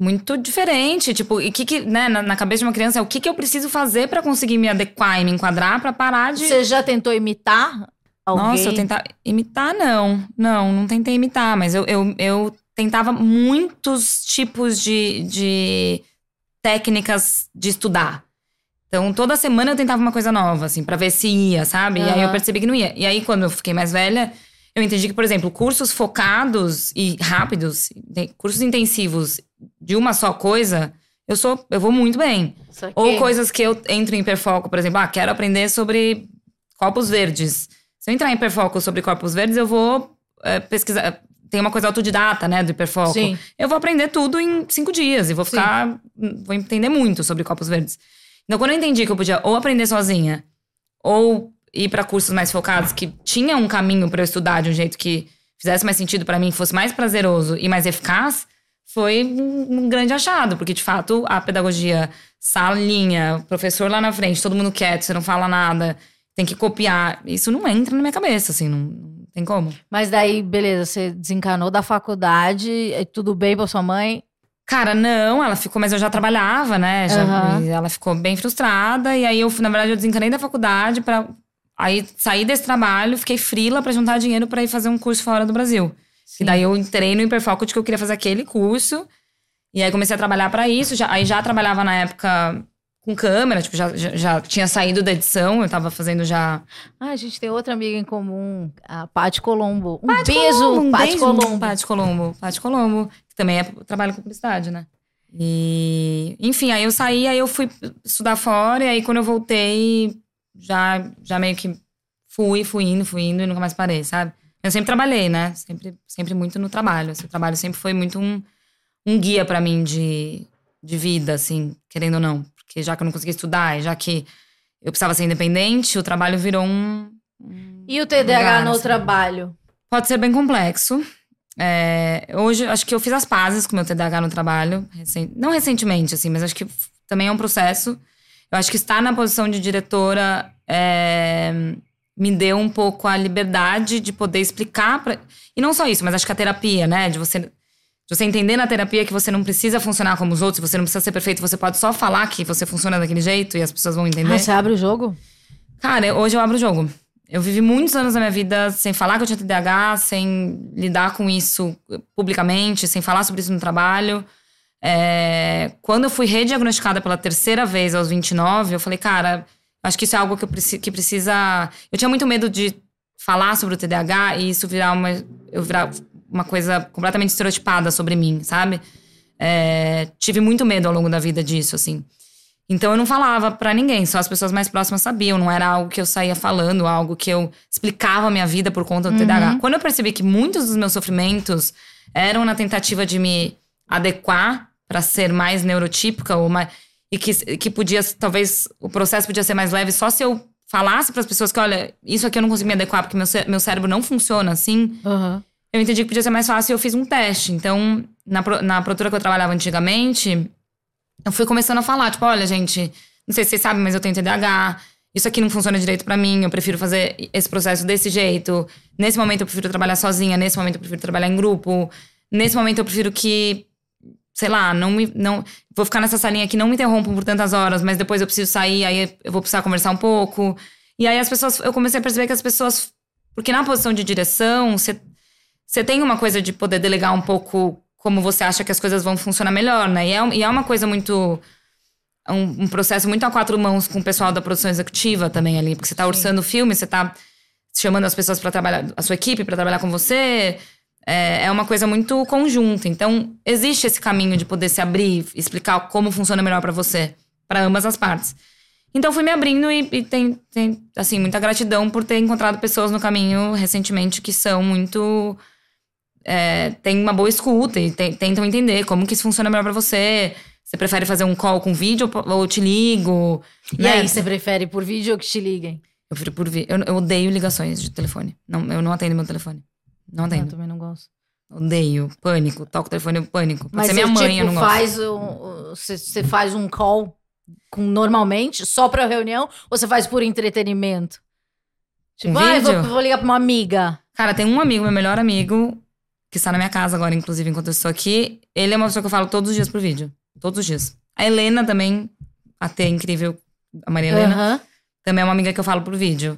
muito diferente, tipo, e que que, né, na, na, cabeça de uma criança é o que que eu preciso fazer para conseguir me adequar e me enquadrar para parar de Você já tentou imitar Alguém... Nossa, eu tentar imitar não, não, não tentei imitar, mas eu, eu, eu tentava muitos tipos de, de técnicas de estudar. Então, toda semana eu tentava uma coisa nova, assim, para ver se ia, sabe? Uhum. E aí eu percebi que não ia. E aí, quando eu fiquei mais velha, eu entendi que, por exemplo, cursos focados e rápidos, cursos intensivos de uma só coisa, eu sou, eu vou muito bem. Ou coisas que eu entro em hiperfoco, por exemplo, ah, quero aprender sobre corpos verdes. Se eu entrar em hiperfoco sobre corpos verdes, eu vou é, pesquisar. Tem uma coisa autodidata, né, do hiperfoco. Sim. Eu vou aprender tudo em cinco dias e vou ficar. Vou entender muito sobre corpos verdes. Então, quando eu entendi que eu podia ou aprender sozinha, ou ir para cursos mais focados que tinha um caminho para eu estudar de um jeito que fizesse mais sentido para mim, fosse mais prazeroso e mais eficaz, foi um, um grande achado, porque de fato a pedagogia, salinha, professor lá na frente, todo mundo quieto, você não fala nada, tem que copiar, isso não entra na minha cabeça, assim, não, não tem como. Mas daí, beleza, você desencanou da faculdade, e tudo bem pra sua mãe? Cara, não, ela ficou, mas eu já trabalhava, né? Já, e ela ficou bem frustrada. E aí eu, na verdade, eu desencanei da faculdade para aí sair desse trabalho, fiquei frila pra juntar dinheiro pra ir fazer um curso fora do Brasil. E daí eu entrei no hiperfoco de que eu queria fazer aquele curso. E aí comecei a trabalhar pra isso. Já, aí já trabalhava na época com câmera, tipo, já, já, já tinha saído da edição, eu tava fazendo já. Ah, a gente tem outra amiga em comum, a Paty Colombo. Um Paty beijo, Colombo, um Paty Colombo. Paty Colombo. Paty Colombo, que também é, trabalha com publicidade, né? E, enfim, aí eu saí, aí eu fui estudar fora, e aí quando eu voltei, já, já meio que fui, fui indo, fui indo e nunca mais parei, sabe? Eu sempre trabalhei, né? Sempre, sempre muito no trabalho. Assim, o trabalho sempre foi muito um, um guia pra mim de, de vida, assim, querendo ou não. Porque já que eu não conseguia estudar, e já que eu precisava ser independente, o trabalho virou um. um E o TDAH lugar, no assim. trabalho? Pode ser bem complexo. É, hoje, acho que eu fiz as pazes com o meu TDAH no trabalho. recen- não recentemente, assim, mas acho que também é um processo. Eu acho que estar na posição de diretora é, me deu um pouco a liberdade de poder explicar. Pra, e não só isso, mas acho que a terapia, né? De você, de você entender na terapia que você não precisa funcionar como os outros, você não precisa ser perfeito, você pode só falar que você funciona daquele jeito e as pessoas vão entender. Ah, você abre o jogo? Cara, hoje eu abro o jogo. Eu vivi muitos anos da minha vida sem falar que eu tinha TDAH, sem lidar com isso publicamente, sem falar sobre isso no trabalho. É, quando eu fui rediagnosticada pela terceira vez aos 29, eu falei, cara, acho que isso é algo que, eu preci que precisa. Eu tinha muito medo de falar sobre o TDAH e isso virar uma, eu virar uma coisa completamente estereotipada sobre mim, sabe? É, tive muito medo ao longo da vida disso, assim. Então eu não falava pra ninguém, só as pessoas mais próximas sabiam, não era algo que eu saía falando, algo que eu explicava a minha vida por conta do TDAH. Quando eu percebi que muitos dos meus sofrimentos eram na tentativa de me adequar pra ser mais neurotípica ou mais, e que, que podia, talvez o processo podia ser mais leve só se eu falasse pras pessoas que, olha, isso aqui eu não consigo me adequar porque meu, meu cérebro não funciona assim. Aham. Eu entendi que podia ser mais fácil e eu fiz um teste. Então, na, na produtora que eu trabalhava antigamente, eu fui começando a falar, tipo, olha, gente, não sei se vocês sabem, mas eu tenho TDAH. Isso aqui não funciona direito pra mim, eu prefiro fazer esse processo desse jeito. Nesse momento eu prefiro trabalhar sozinha, nesse momento eu prefiro trabalhar em grupo. Nesse momento eu prefiro que, sei lá, não me não vou ficar nessa salinha aqui, não me interrompam por tantas horas, mas depois eu preciso sair, aí eu vou precisar conversar um pouco. E aí as pessoas, eu comecei a perceber que as pessoas, porque na posição de direção, você você tem uma coisa de poder delegar um pouco como você acha que as coisas vão funcionar melhor, né? E é, e é uma coisa muito. Um, um processo muito a quatro mãos com o pessoal da produção executiva também ali, porque você tá orçando o filme, você tá chamando as pessoas para trabalhar, a sua equipe para trabalhar com você. É, é uma coisa muito conjunta. Então, existe esse caminho de poder se abrir, explicar como funciona melhor para você, para ambas as partes. Então, fui me abrindo e, e tem, tem, assim, muita gratidão por ter encontrado pessoas no caminho recentemente que são muito é, tem uma boa escuta e te- tentam entender como que isso funciona melhor pra você. Você prefere fazer um call com vídeo ou eu te ligo? E né? aí, você prefere por vídeo ou que te liguem? Eu prefiro por vídeo. Eu, eu odeio ligações de telefone. Não, eu não atendo meu telefone. Não Eu atendo. também não gosto. Odeio. Pânico. Toco o telefone, eu pânico. Pode Mas ser minha mãe, tipo, eu não gosto. faz um, você, faz um call com, normalmente, só pra reunião, ou você faz por entretenimento? Tipo, Um ah, eu vou, vou ligar pra uma amiga. Cara, tem um amigo, meu melhor amigo, que está na minha casa agora, inclusive, enquanto eu estou aqui. Ele é uma pessoa que eu falo todos os dias por vídeo. Todos os dias. A Helena também, a T incrível, a Maria Helena. Aham. Também é uma amiga que eu falo por vídeo.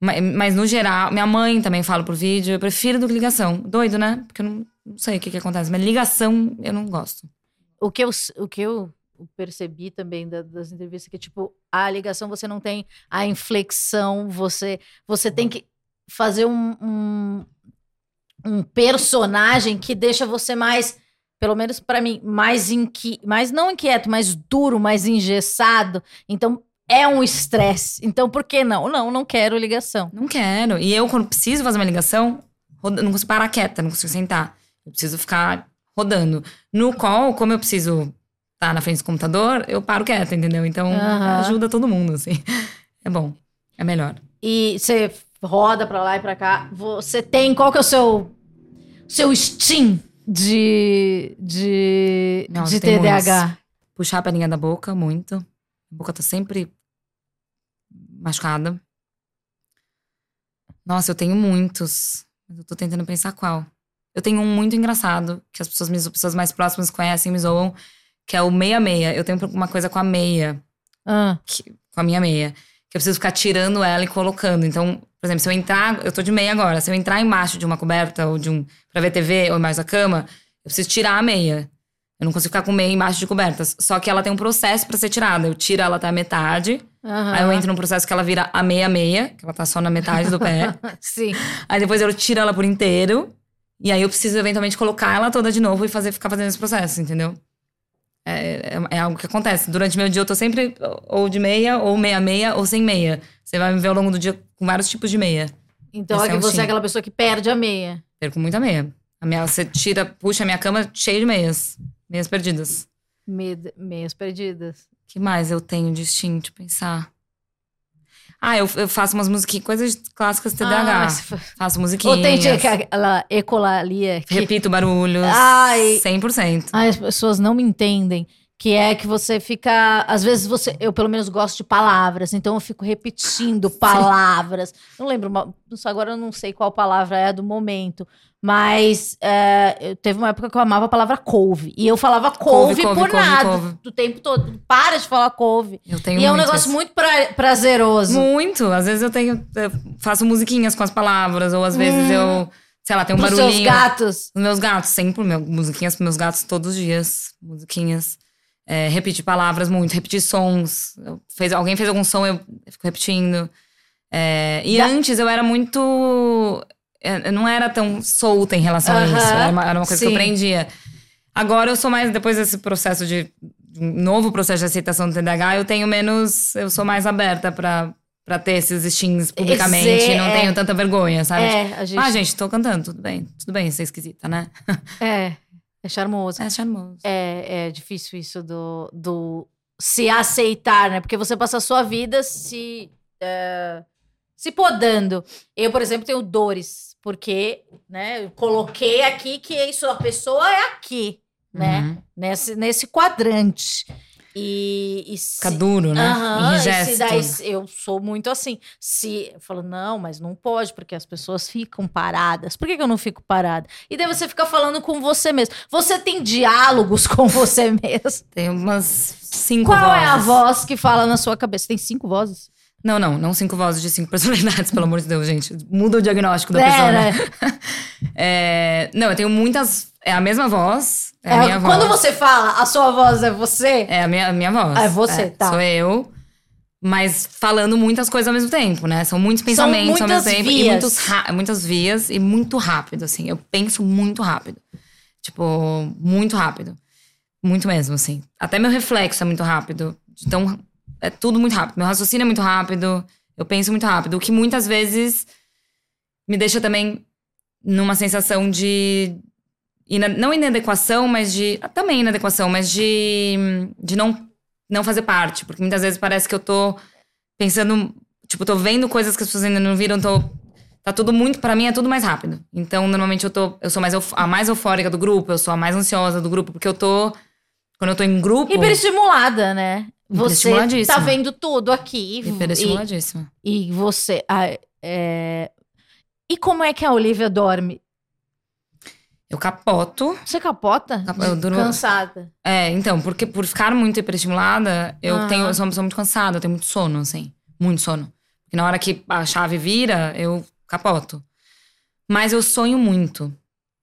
Ma- Mas, no geral, minha mãe também fala por vídeo. Eu prefiro do que ligação. Doido, né? Porque eu não, não sei o que, que acontece. Mas ligação eu não gosto. O que eu, o que eu percebi também da- das entrevistas é que, tipo, a ligação você não tem a inflexão, você, você tem que fazer um, um, um personagem que deixa você mais pelo menos pra mim, mais inqui... mais não inquieto, mais duro, mais engessado. Então é um estresse. Então por que não? Não, não quero ligação. Não quero. E eu, quando preciso fazer uma ligação, não consigo parar quieta, não consigo sentar. Eu preciso ficar rodando. No call, como eu preciso estar na frente do computador, eu paro quieta, entendeu? Então, ajuda todo mundo, assim. É bom. É melhor. E você roda pra lá e pra cá. Você tem qual que é o seu seu Steam de de, Nossa, de TDAH? Puxar a pelinha da boca, muito. A boca tá sempre machucada. Nossa, eu tenho muitos. Mas eu tô tentando pensar qual. Eu tenho um muito engraçado, que as pessoas, as pessoas mais próximas conhecem e me zoam, que é o meia-meia. Eu tenho uma coisa com a meia, Ah, que- com a minha meia. Que eu preciso ficar tirando ela e colocando. Então, por exemplo, se eu entrar, eu tô de meia agora. Se eu entrar embaixo de uma coberta ou de um. pra ver TV ou embaixo da cama, eu preciso tirar a meia. Eu não consigo ficar com meia embaixo de cobertas. Só que ela tem um processo pra ser tirada. Eu tiro ela até a metade. aham. Aí eu entro num processo que ela vira a meia-meia, que ela tá só na metade do pé. Sim. Aí depois eu tiro ela por inteiro. E aí eu preciso eventualmente colocar ela toda de novo e fazer, ficar fazendo esse processo, entendeu? É, é, é algo que acontece. Durante meu dia eu tô sempre ou de meia, ou meia-meia, ou sem meia. Você vai me ver ao longo do dia com vários tipos de meia. Então é é que você é aquela pessoa que perde a meia. Perco muita meia. A minha, você tira, puxa a minha cama cheia de meias. Meias perdidas. Med- Meias perdidas. que mais eu tenho de de pensar? Ah, eu, eu faço umas musiquinhas, coisas clássicas TDAH. Ah, Faço musiquinhas. Ou tem aquela ecolalia que Repito barulhos. Ai. 100%. Ai, as pessoas não me entendem. Que é que você fica. Às vezes você. Eu, pelo menos, gosto de palavras, então eu fico repetindo palavras. Não lembro, agora eu não sei qual palavra é do momento. Mas é, eu- teve uma época que eu amava a palavra couve. E eu falava couve, Couve, couve, por couve, nada. Do tempo todo. Para de falar couve. Eu tenho E é um negócio isso. muito pra- prazeroso. Muito. Às vezes eu tenho. eu faço musiquinhas com as palavras, ou às vezes eu. Sei lá, tem um Pros barulhinho. seus gatos. Os meus gatos, sempre, meu, musiquinhas pros meus gatos todos os dias. Musiquinhas. É, repetir palavras muito, repetir sons. Eu- fez, alguém fez algum som, eu fico repetindo. É, e Da- antes eu era muito. Eu não era tão solta em relação a Aham, isso. Era uma, era uma coisa que sim. eu aprendia. Agora eu sou mais, depois desse processo de. um novo processo de aceitação do TDAH, eu tenho menos. Eu sou mais aberta pra, pra ter esses steams publicamente. Esse- não é. tenho tanta vergonha, sabe? É, a gente. Ah, gente, tô cantando, tudo bem. Tudo bem ser esquisita, né? É, é charmoso. É charmoso. É, é difícil isso do, do se aceitar, né? Porque você passa a sua vida se, é, se podando. Eu, por exemplo, tenho dores, porque né, eu coloquei aqui que isso, a pessoa é aqui, né? Uhum. Nesse, nesse quadrante. E, e se- Fica duro, né? E Enrijece se daí, eu sou muito assim. Se eu falo, não, mas não pode, porque as pessoas ficam paradas. Por que, que eu não fico parada? E daí você fica falando com você mesmo. Você tem diálogos com você mesmo. Tem umas cinco Qual vozes. é a voz que fala na sua cabeça? Tem cinco vozes? Não, não, não cinco vozes de cinco personalidades, pelo amor de Deus, gente. Muda o diagnóstico da É, pessoa, né? né? É, não, eu tenho muitas. É a mesma voz. É, a É, minha quando voz. você fala, a sua voz é você? É a minha, a minha voz. Ah, é você, tá. Sou eu. Mas falando muitas coisas ao mesmo tempo, né? São muitos pensamentos ao muitas mesmo tempo. E vias. muitos ra- muitas vias e muito rápido, assim. Eu penso muito rápido. Tipo, muito rápido. Muito mesmo, assim. Até meu reflexo é muito rápido. Então, é tudo muito rápido. Meu raciocínio é muito rápido. Eu penso muito rápido. O que muitas vezes me deixa também numa sensação de. Não inadequação, mas de. Também inadequação, mas de. De não, não fazer parte. Porque muitas vezes parece que eu tô pensando. Tipo, tô vendo coisas que as pessoas ainda não viram, tô. Tá tudo muito. Pra mim é tudo mais rápido. Então, normalmente eu tô. Eu sou mais a mais eufórica do grupo, eu sou a mais ansiosa do grupo, porque eu tô. Quando eu tô em grupo. Hiperestimulada, né? Você tá vendo tudo aqui. e- Hiperestimuladíssima. E você. ah, é, E como é que a Olivia dorme? Eu capoto. Você capota? Cap- eu durmo- Cansada. É, então, porque por ficar muito hiperestimulada, eu Aham. tenho, eu sou uma pessoa muito cansada, eu tenho muito sono, assim. Muito sono. Porque na hora que a chave vira, eu capoto. Mas eu sonho muito.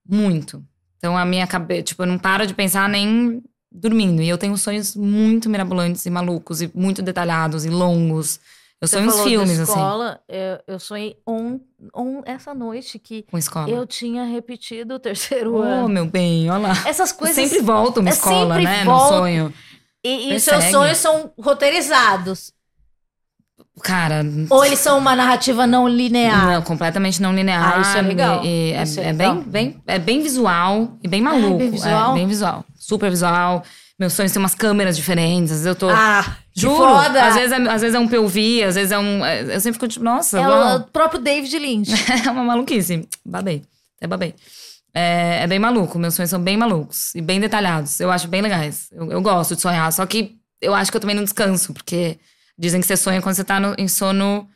Muito. Então a minha cabeça, tipo, eu não paro de pensar nem dormindo. E eu tenho sonhos muito mirabolantes e malucos, e muito detalhados e longos. Eu sonho uns filmes, assim, escola, eu, eu sonhei on, on, essa noite que com escola. eu tinha repetido o terceiro Oh, ano. meu bem, olha lá. Essas Eu coisas. sempre volto uma é escola, né? volta. Meu sonho. E, e seus sonhos são roteirizados. Cara, Ou eles são uma narrativa não linear. não, completamente não linear. Ah, isso é legal. e- e é, Isso é é legal. bem, bem, é bem visual e bem maluco. bem visual? É, bem visual. Super visual. Meus sonhos têm umas câmeras diferentes. Às vezes eu tô. Ah, Juro, foda! Às vezes, é, às vezes é um POV, às vezes é um. é- Eu sempre fico tipo, nossa, é uau. o próprio David Lynch. É uma maluquice. Babei. Até babei. É, é bem maluco. Meus sonhos são bem malucos e bem detalhados. Eu acho bem legais. Eu, eu gosto de sonhar. Só que eu acho que eu também não descanso, porque dizem que você sonha quando você tá no- em sono,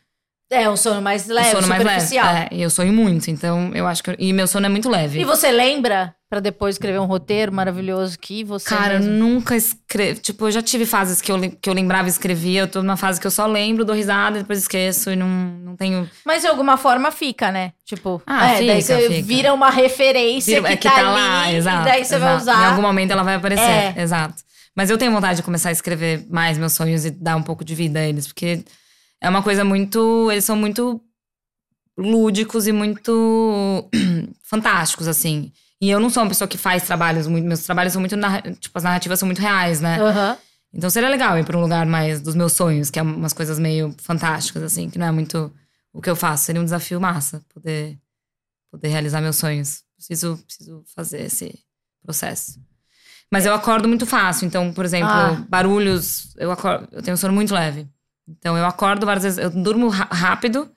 É, um sono mais leve, sono mais leve. superficial. É, e eu sonho muito. Então eu acho que. eu- e meu sono é muito leve. E você lembra, pra depois escrever um roteiro maravilhoso que você. Cara, eu mesmo- nunca escrevo. Tipo, eu já tive fases que eu, que eu lembrava e escrevia. Eu tô numa fase que eu só lembro, dou risada e depois esqueço e não, não tenho. Mas de alguma forma fica, né? Tipo, Ah, é, daí fica, você fica. vira uma referência Vira- que, é que tá, tá ali, lá, exato. e daí você vai exato. usar. Em algum momento ela vai aparecer, É. exato. Mas eu tenho vontade de começar a escrever mais meus sonhos e dar um pouco de vida a eles, porque é uma coisa muito. Eles são muito lúdicos e muito fantásticos, assim. E eu não sou uma pessoa que faz trabalhos muito. Meus trabalhos são muito. Tipo, as narrativas são muito reais, né? Aham. Então seria legal ir pra um lugar mais dos meus sonhos, que é umas coisas meio fantásticas, assim, que não é muito o que eu faço. Seria um desafio massa poder, poder realizar meus sonhos. Preciso, preciso fazer esse processo. Mas eu acordo muito fácil. Então, por exemplo, Ah. barulhos, eu acordo, eu tenho um sono muito leve. Então eu acordo várias vezes, eu durmo rápido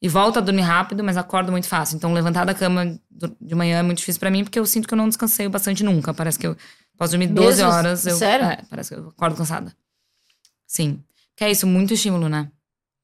e volto a dormir rápido, mas acordo muito fácil. Então levantar da cama de manhã é muito difícil pra mim, porque eu sinto que eu não descansei bastante nunca. Parece que eu posso dormir 12 Mesmo? horas. Eu, Sério? É, parece que eu acordo cansada. Sim. Que é isso, muito estímulo, né?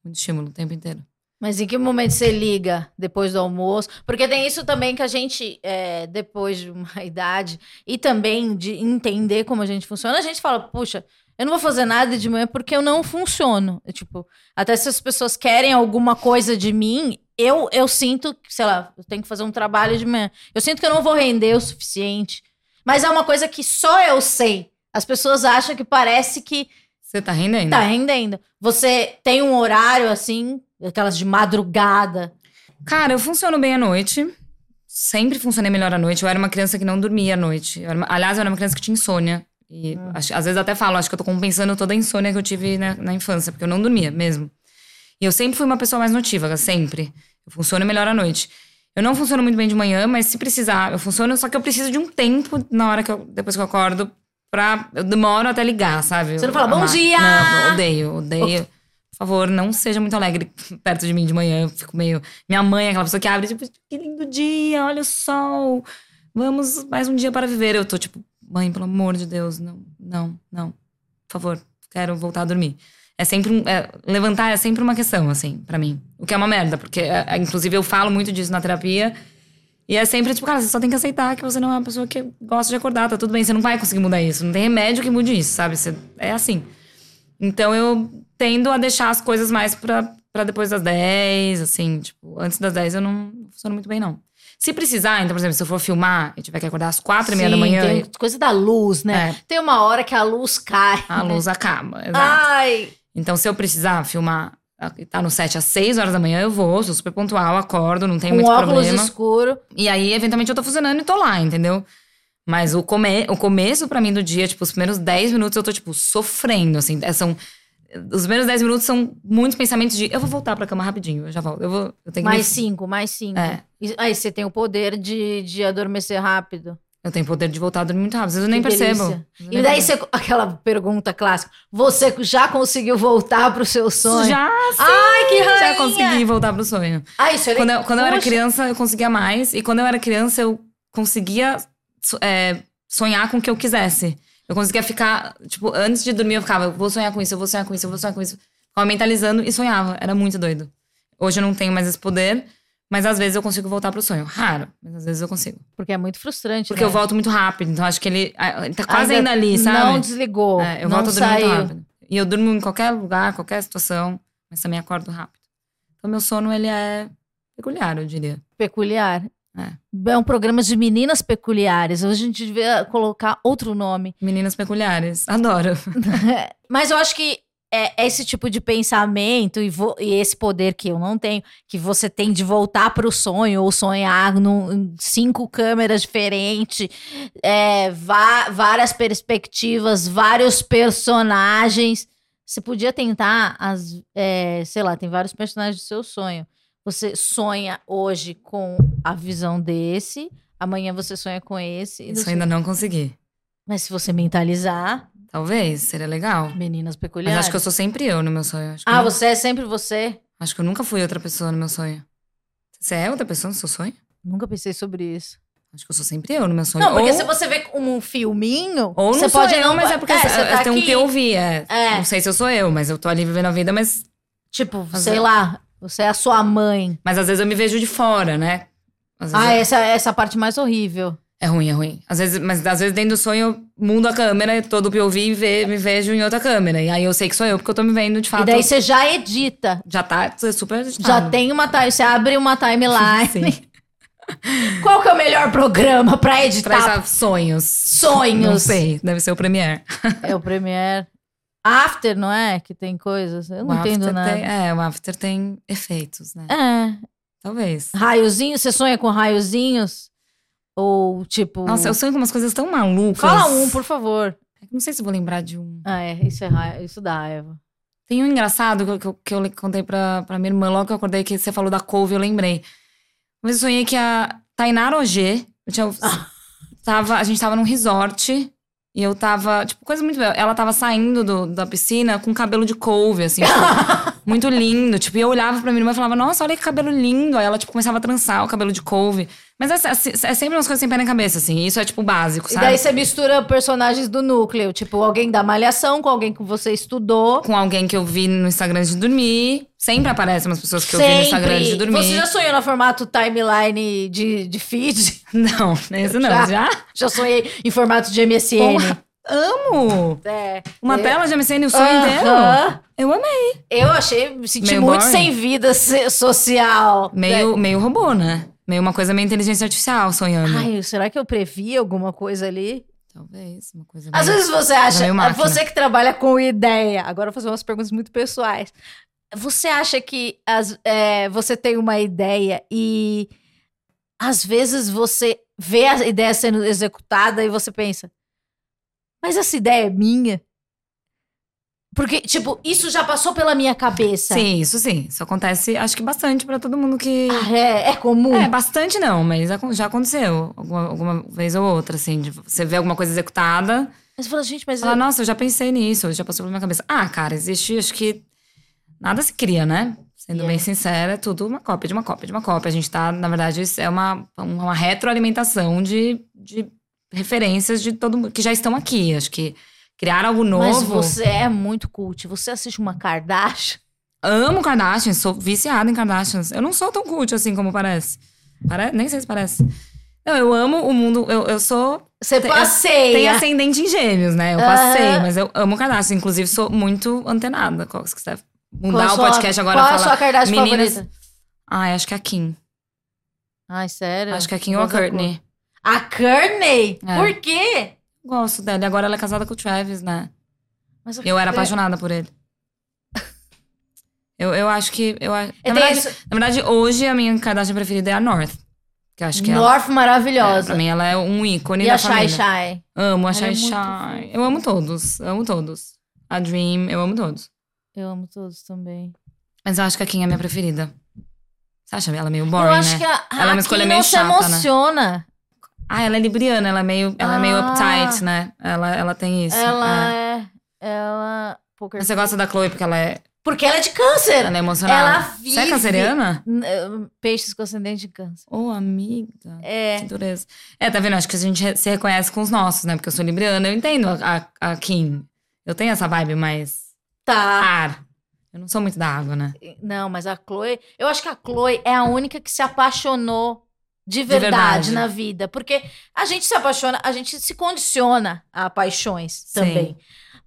Muito estímulo o tempo inteiro. Mas em que momento você liga depois do almoço? Porque tem isso também que a gente, é, depois de uma idade, e também de entender como a gente funciona, a gente fala, puxa, eu não vou fazer nada de manhã porque eu não funciono. É, tipo, até se as pessoas querem alguma coisa de mim, eu, eu sinto, sei lá, eu tenho que fazer um trabalho de manhã. Eu sinto que eu não vou render o suficiente. Mas é uma coisa que só eu sei. As pessoas acham que parece que Você tá rendendo? tá rendendo. Você tem um horário assim, aquelas de madrugada. Cara, eu funciono bem à noite. Sempre funcionei melhor à noite. Eu era uma criança que não dormia à noite. Eu uma- aliás, eu era uma criança que tinha insônia. E Hum. às vezes até falo, acho que eu tô compensando toda a insônia que eu tive na, na infância, porque eu não dormia mesmo. E eu sempre fui uma pessoa mais notívaga, sempre. Eu funciono melhor à noite. Eu não funciono muito bem de manhã, mas se precisar, eu funciono, só que eu preciso de um tempo na hora que eu, depois que eu acordo, pra. Eu demoro até ligar, sabe? Você não fala, "Bom dia!" Não, eu odeio, odeio. Por favor, não seja muito alegre perto de mim de manhã. Eu fico meio. Minha mãe é aquela pessoa que abre, tipo, que lindo dia, olha o sol. Vamos mais um dia para viver. Eu tô tipo, mãe, pelo amor de Deus, não, não, não. Por favor, quero voltar a dormir. É sempre um. é, levantar é sempre uma questão, assim, pra mim. O que é uma merda, porque, é, é, inclusive, eu falo muito disso na terapia. E é sempre tipo, cara, você só tem que aceitar que você não é uma pessoa que gosta de acordar, tá tudo bem, você não vai conseguir mudar isso. Não tem remédio que mude isso, sabe? Você, é assim. Então eu tendo a deixar as coisas mais pra, pra depois das 10, assim, tipo, antes das 10 eu não funciono muito bem, não. Se precisar, então, por exemplo, se eu for filmar e tiver que acordar às quatro e meia da manhã, Tem coisa da luz, né? É. Tem uma hora que a luz cai. a luz acaba. Exato. Ai! Então, se eu precisar filmar e tá no set às 6 horas da manhã, eu vou, sou super pontual, acordo, não tem muito óculos problema. escuro. E aí, eventualmente, eu tô funcionando e tô lá, entendeu? Mas o, come o começo pra mim do dia, tipo, os primeiros 10 minutos eu tô, tipo, sofrendo, assim. É, São, os primeiros 10 minutos são muitos pensamentos de eu vou voltar pra cama rapidinho, eu já volto. Eu, vou, eu tenho que Mais me- cinco, mais cinco. É. Aí você tem o poder de, de adormecer rápido. Eu tenho poder de voltar a dormir muito rápido. Às vezes eu nem percebo. E daí você, aquela pergunta clássica: você já conseguiu voltar pro seu sonho? Já, Ai, que rainha! já consegui voltar pro sonho. Ah, isso é Quando eu, quando eu era criança, eu conseguia mais. E quando eu era criança, eu conseguia é, sonhar com o que eu quisesse. Eu conseguia ficar, tipo, antes de dormir, eu ficava, vou sonhar com isso, eu vou sonhar com isso, eu vou sonhar com isso. Ficava mentalizando e sonhava. Era muito doido. Hoje eu não tenho mais esse poder, mas às vezes eu consigo voltar pro sonho. Raro, mas às vezes eu consigo. Porque é muito frustrante. Porque né? eu volto muito rápido, então acho que ele, ele tá quase ainda, Ainda ali, sabe? Não desligou. É, eu não volto a dormir saiu. muito rápido. E eu durmo em qualquer lugar, qualquer situação, mas também acordo rápido. Então meu sono, ele é peculiar, eu diria. Peculiar. É. É um programa de meninas peculiares. Hoje a gente devia colocar outro nome. Meninas peculiares. Adoro. Mas eu acho que é esse tipo de pensamento e, e esse poder que eu não tenho, que você tem de voltar pro sonho ou sonhar num, em cinco câmeras diferentes, é, várias perspectivas, vários personagens. Você podia tentar, as, é, sei lá, tem vários personagens do seu sonho. Você sonha hoje com a visão desse, amanhã você sonha com esse. Isso eu ainda não consegui. Mas se você mentalizar, Talvez, seria legal. meninas Mas peculiares. acho que eu sou sempre eu no meu sonho. Ah, eu, você é sempre você? acho que eu nunca fui outra pessoa no meu sonho. Você é outra pessoa no seu sonho? Nunca pensei sobre isso. Acho que eu sou sempre eu no meu sonho. Não, porque ou, se você vê um filminho, ou você pode eu, não, mas é porque é, eu, você eu tá tenho aqui, que ouvir. É. É. Não sei se eu sou eu, mas eu tô ali vivendo a vida, mas, Tipo, Mas sei lá, você é a sua mãe. mas às vezes eu me vejo de fora, né? Ah, eu- essa essa parte mais horrível. É ruim, é ruim. Às vezes, mas às vezes dentro do sonho eu mudo a câmera, todo o POV e ve- me vejo em outra câmera. E aí eu sei que sou eu, porque eu tô me vendo de fato. E daí você já edita. Já tá super editado. Já tem uma time, você abre uma timeline. Sim. Qual que é o melhor programa pra editar Pra sonhos. sonhos? Não sei, deve ser o Premiere. É o Premiere. After, não é? Que tem coisas. Eu não O entendo nada. Tem, é, o After tem efeitos, né? É. Talvez. Raiozinho, você sonha com raiozinhos? Ou tipo. Nossa, eu sonho com umas coisas tão malucas. Fala um, por favor. Não sei se vou lembrar de um. Ah, é. Isso é raiva. Isso dá raiva. Tem um engraçado que eu, que eu, contei pra, pra minha irmã logo que eu acordei que você falou da couve, eu lembrei. Mas eu sonhei que a Tainara Ogê, eu tinha, tava, a gente tava num resort e eu tava, tipo, coisa muito. Ela tava saindo do- da piscina com cabelo de couve, assim, tipo, muito lindo. Tipo, e eu olhava pra minha irmã e falava, nossa, olha que cabelo lindo. Aí ela, tipo, começava a trançar o cabelo de couve. Mas é, é- é sempre umas coisas sem pé na cabeça, assim. Isso é, tipo, básico, E sabe? daí você mistura personagens do núcleo. Tipo, alguém da malhação com alguém que você estudou. Com alguém que eu vi no Instagram de dormir. Sempre aparecem umas pessoas que eu vi no Instagram de dormir. Você já sonhou no formato timeline de, de feed? Não, esse não. Já? Já? Já sonhei em formato de MSN. Porra, amo! É. Uma É. tela de MSN o sonho inteiro. Aham. Eu amei. Eu achei, me senti Meio muito boring. sem vida social. Meio, meio robô, né? Meio uma coisa meio inteligência artificial sonhando. Ai, será que eu previ alguma coisa ali? Talvez, uma coisa Às meio- vezes você acha, máquina. você que trabalha com ideia, agora eu vou fazer umas perguntas muito pessoais. Você acha que as- é, você tem uma ideia e às vezes você vê a ideia sendo executada e você pensa, mas essa ideia é minha? Porque, tipo, isso já passou pela minha cabeça. Sim, isso sim. Isso acontece, acho que bastante pra todo mundo que. Ah, é, é comum. É, bastante não, mas já aconteceu. Alguma, alguma vez ou outra, assim. De você vê alguma coisa executada, Mas você fala, gente, mas fala, nossa, eu já pensei nisso, já passou pela minha cabeça. Ah, cara, existe, acho que. Nada se cria, né? Sendo Yeah. bem sincera, é tudo uma cópia de uma cópia de uma cópia. A gente tá, na verdade, isso é uma, uma retroalimentação de, de referências de todo mundo que já estão aqui. Acho que criar algo novo. mas você é muito cult. Você assiste uma Kardashian? Amo Kardashian, sou viciada em Kardashians. Eu não sou tão cult assim como parece. Pare... Nem sei se parece. Não, eu amo o mundo. Eu, eu sou. Você passeia. Tem ascendente em gêmeos, né? Eu passei, mas eu amo Kardashian. Inclusive, sou muito antenada. Qual- Se quiser Qual mudar a o podcast agora Qual a sua Kardashian meninas- favorita? Ai, acho que é a Kim. Ai, sério? Acho que é a Kim ou Qual a Courtney. A Courtney? É. Por quê? Gosto dela. E agora ela é casada com o Travis, né? Mas Eu era é- apaixonada por ele. Eu, eu acho que. Eu, a- É, na, verdade, isso- na verdade, hoje a minha Kardashian preferida é a North. Que acho que ela. North É, maravilhosa. pra mim, ela é um ícone e da a Shai família. Shai? Amo a Ela é Shai Shai. Eu amo todos. Amo todos. A Dream, eu amo todos. Eu amo todos também. Mas eu acho que a Kim é a minha preferida. Você acha ela meio boring, eu acho né? que a, Ela é uma a escolha Kim meio não se chata, né? Ah, ela é libriana, ela é meio, ela é meio Ah. uptight, né? Ela, ela tem isso. Ela é. é... Ela... Poker Você gosta da Chloe porque ela é, Porque ela é de câncer. ela é emocionada. Ela Você vive- é canceriana? Eh, Peixes com ascendente de câncer. Ô, amiga. É. Que dureza. É, tá vendo? Acho que a gente se reconhece com os nossos, né? Porque eu sou libriana, eu entendo a, a, a Kim. Eu tenho essa vibe mais Tá. ar. Eu não sou muito da água, né? Não, mas a Chloe. Eu acho que a Chloe é a única que se apaixonou de verdade, verdade. na vida. Porque a gente se apaixona, a gente se condiciona a paixões também.